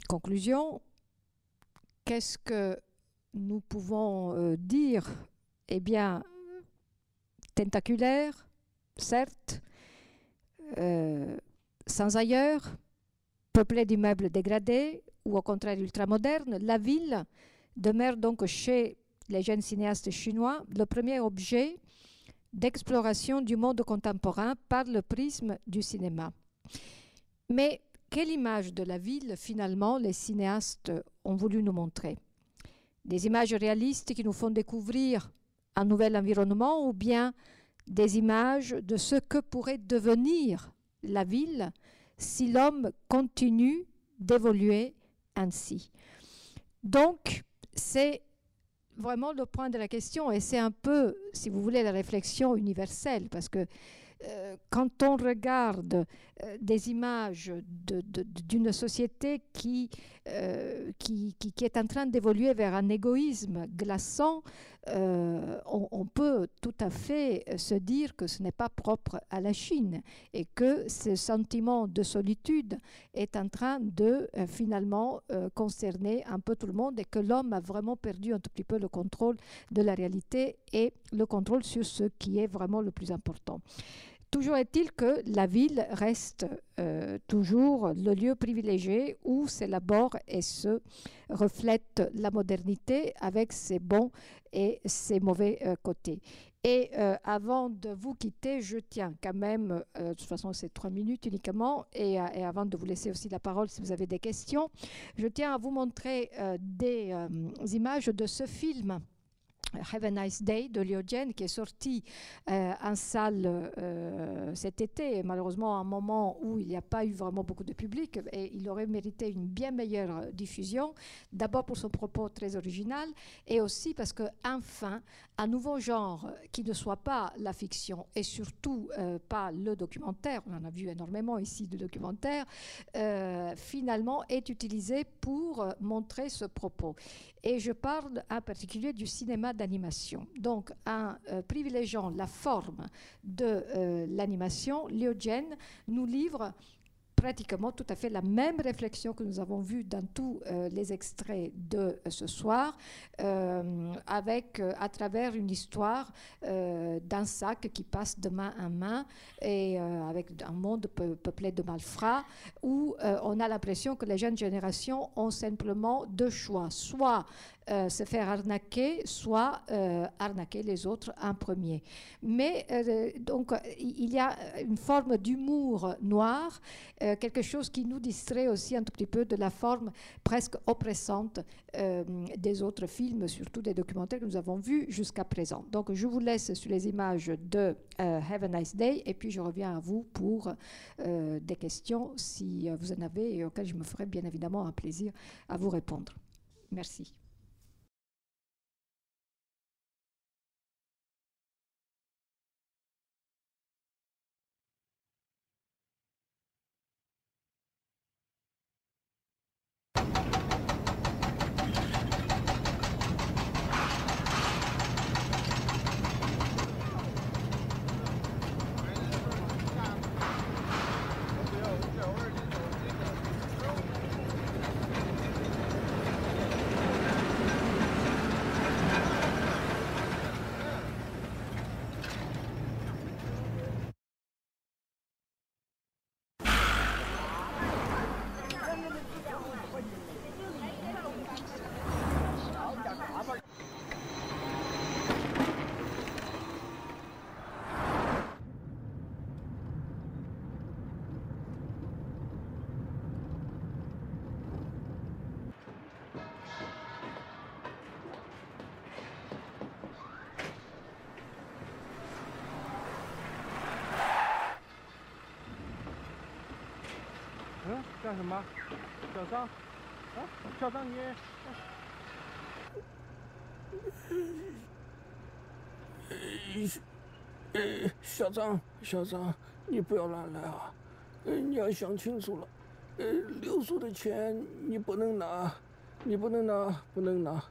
conclusions. Qu'est-ce que nous pouvons euh, dire? Eh bien, tentaculaire, certes, euh, sans ailleurs, peuplé d'immeubles dégradés ou au contraire ultramodernes, la ville demeure donc chez les jeunes cinéastes chinois le premier objet d'exploration du monde contemporain par le prisme du cinéma. Mais quelle image de la ville finalement les cinéastes ont voulu nous montrer? Des images réalistes qui nous font découvrir un nouvel environnement ou bien des images de ce que pourrait devenir la ville si l'homme continue d'évoluer ainsi? Donc, c'est vraiment le point de la question et c'est un peu, si vous voulez, la réflexion universelle parce que euh, quand on regarde euh, des images d'une société euh, qui, est en train d'évoluer vers un égoïsme glaçant, on, on, peut tout à fait se dire que ce n'est pas propre à la Chine et que ce sentiment de solitude est en train de finalement concerner un peu tout le monde et que l'homme a vraiment perdu un tout petit peu le contrôle de la réalité et le contrôle sur ce qui est vraiment le plus important. Toujours est-il que la ville reste euh, toujours le lieu privilégié où s'élabore et se reflète la modernité avec ses bons et ses mauvais euh, côtés. Et euh, avant de vous quitter, je tiens quand même, de toute façon c'est trois minutes uniquement, et, et, avant de vous laisser aussi la parole si vous avez des questions, je tiens à vous montrer des images de ce film Have a Nice Day de Lyogen qui est sorti euh, en salle euh, cet été, malheureusement à un moment où il n'y a pas eu vraiment beaucoup de public et il aurait mérité une bien meilleure diffusion, d'abord pour son propos très original et aussi parce que enfin un nouveau genre qui ne soit pas la fiction et surtout euh, pas le documentaire, on en a vu énormément ici de documentaires, finalement est utilisé pour montrer ce propos. Et je parle en particulier du cinéma d'animation. Donc, en euh, privilégiant la forme de euh, l'animation, nous livre pratiquement tout à fait la même réflexion que nous avons vue dans tous euh, les extraits de euh, ce soir, euh, avec à travers une histoire d'un sac qui passe de main en main et avec un monde peuplé de malfrats, où on a l'impression que les jeunes générations ont simplement deux choix, soit se faire arnaquer, soit arnaquer les autres en premier. Mais donc il y a une forme d'humour noir euh, quelque chose qui nous distrait aussi un tout petit peu de la forme presque oppressante euh, des autres films, surtout des documentaires que nous avons vus jusqu'à présent. Donc je vous laisse sur les images de euh, Have a Nice Day et puis je reviens à vous pour des questions si vous en avez et auxquelles je me ferai bien évidemment un plaisir à vous répondre. Merci. 干什么？小张，啊，小张你，呃，小张，小张，你不要乱来啊！你要想清楚了，呃，刘叔的钱你不能拿，你不能拿，不能拿。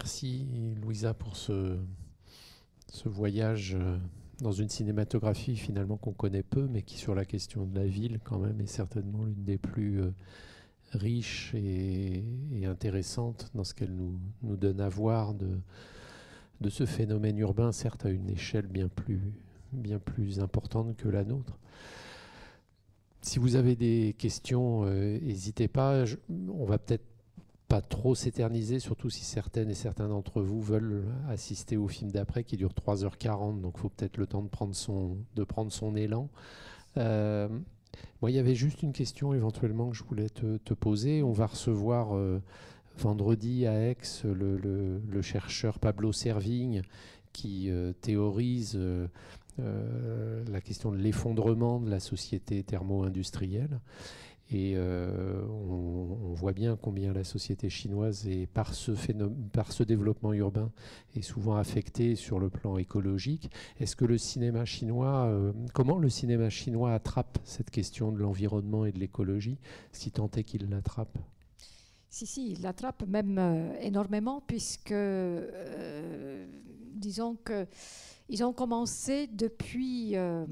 Merci Louisa pour ce, voyage euh, dans une cinématographie finalement qu'on connaît peu, mais qui sur la question de la ville quand même est certainement l'une des plus euh, riches et, intéressantes dans ce qu'elle nous, donne à voir de, ce phénomène urbain, certes à une échelle bien plus, bien plus importante que la nôtre. Si vous avez des questions, euh, n'hésitez pas. on va peut-être pas trop s'éterniser, surtout si certaines et certains d'entre vous veulent assister au film d'après qui dure 3h40, donc il faut peut-être le temps de prendre son, de prendre son élan. Euh, moi, il y avait juste une question éventuellement que je voulais te, poser. On va recevoir euh, vendredi à Aix le, chercheur Pablo Servigne qui euh, théorise la question de l'effondrement de la société thermo-industrielle. Et euh, on, voit bien combien la société chinoise, est, par, ce par ce développement urbain, est souvent affectée sur le plan écologique. Est-ce que le cinéma chinois, euh, comment le cinéma chinois attrape cette question de l'environnement et de l'écologie, si tant est qu'il l'attrape? Si, si, il l'attrape même euh, énormément, puisque, disons que ils ont commencé depuis euh,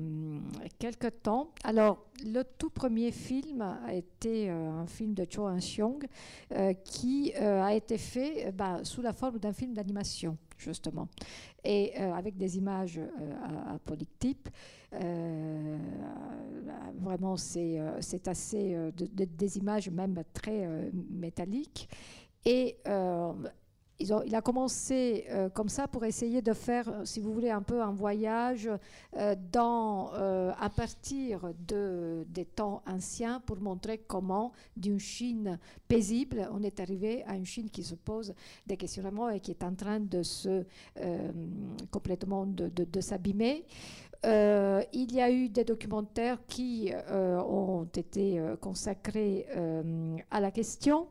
quelque temps. Alors, le tout premier film a été euh, un film de Cho Han-xiong euh, qui a été fait bah, sous la forme d'un film d'animation, justement, et avec des images à, polytype. vraiment, c'est assez des images même très métalliques. Et il a commencé euh, comme ça pour essayer de faire, euh, si vous voulez, un peu un voyage euh, à partir de, des temps anciens pour montrer comment, d'une Chine paisible, on est arrivé à une Chine qui se pose des questionnements et qui est en train de se complètement de, s'abîmer. il y a eu des documentaires qui ont été consacrés à la question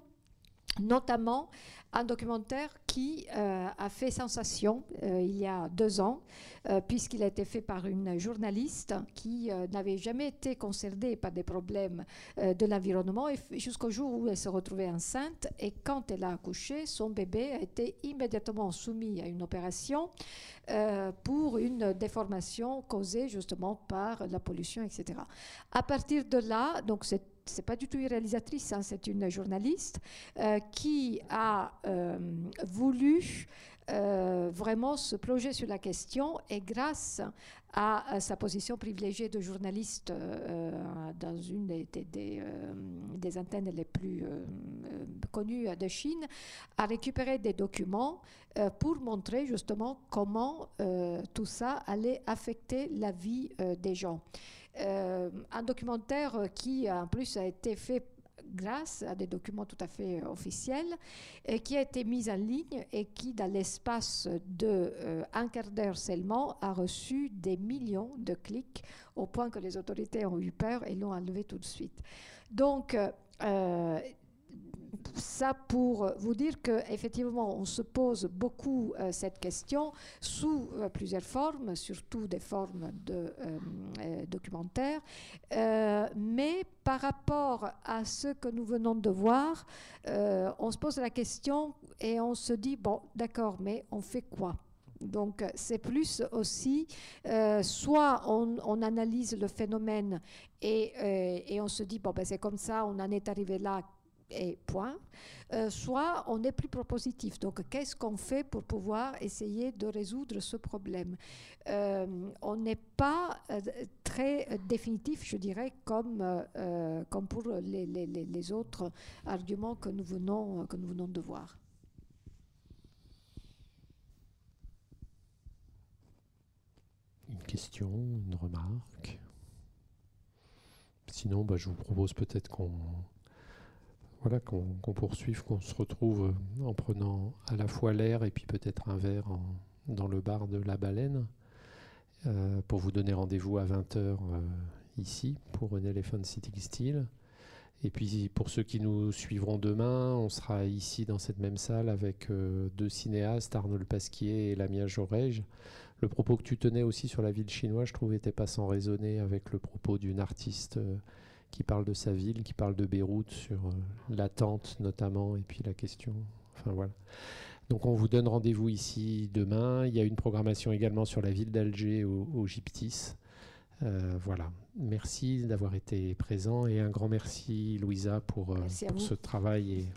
notamment un documentaire qui euh, a fait sensation euh, il y a deux ans, euh, puisqu'il a été fait par une journaliste qui n'avait jamais été concernée par des problèmes de l'environnement jusqu'au jour où elle se retrouvait enceinte. Et quand elle a accouché, son bébé a été immédiatement soumis à une opération pour une déformation causée justement par la pollution, etc. À partir de là, donc c'est c'est pas du tout une réalisatrice, hein, c'est une journaliste euh, qui a euh, voulu euh, vraiment se plonger sur la question et grâce à, sa position privilégiée de journaliste dans une des, des, antennes les plus connues de Chine, a récupéré des documents pour montrer justement comment tout ça allait affecter la vie des gens. Euh, un documentaire qui en plus a été fait grâce à des documents tout à fait officiels, et qui a été mis en ligne et qui, dans l'espace de euh, un quart d'heure seulement, a reçu des millions de clics au point que les autorités ont eu peur et l'ont enlevé tout de suite. Donc, euh, ça pour vous dire qu'effectivement, on se pose beaucoup euh, cette question sous euh, plusieurs formes, surtout des formes de euh, documentaires. mais par rapport à ce que nous venons de voir, on se pose la question et on se dit, bon, d'accord, mais on fait quoi? Donc c'est plus aussi, soit on, analyse le phénomène et, et on se dit, bon, ben, c'est comme ça, on en est arrivé là, et point, euh, soit on est plus propositif. Donc, qu'est-ce qu'on fait pour pouvoir essayer de résoudre ce problème? Euh, On n'est pas euh, très définitif, je dirais, comme, comme pour les, les, les, autres arguments que nous venons, que nous venons de voir. Une question, une remarque? Sinon, bah, je vous propose peut-être qu'on voilà, qu'on poursuive, qu'on se retrouve en prenant à la fois l'air et puis peut-être un verre dans le bar de la baleine euh, pour vous donner rendez-vous à 20h euh, ici pour un Elephant City Steel. Et puis pour ceux qui nous suivront demain, on sera ici dans cette même salle avec euh, deux cinéastes, Arnold Pasquier et Lamia Jorège. Le propos que tu tenais aussi sur la ville chinoise, je trouvais, n'était pas sans raisonner avec le propos d'une artiste qui parle de sa ville, qui parle de Beyrouth sur euh, l'attente notamment, et puis la question Enfin voilà. Donc on vous donne rendez-vous ici demain. Il y a une programmation également sur la ville d'Alger au, au Gyptis. Euh, voilà. Merci d'avoir été présent et un grand merci Louisa pour, euh, pour ce travail et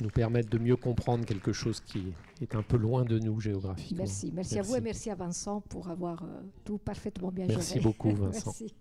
nous permettre de mieux comprendre quelque chose qui est un peu loin de nous géographiquement. Merci, merci, à vous et merci à Vincent pour avoir euh, tout parfaitement bien géré. Merci beaucoup Vincent. *laughs* merci.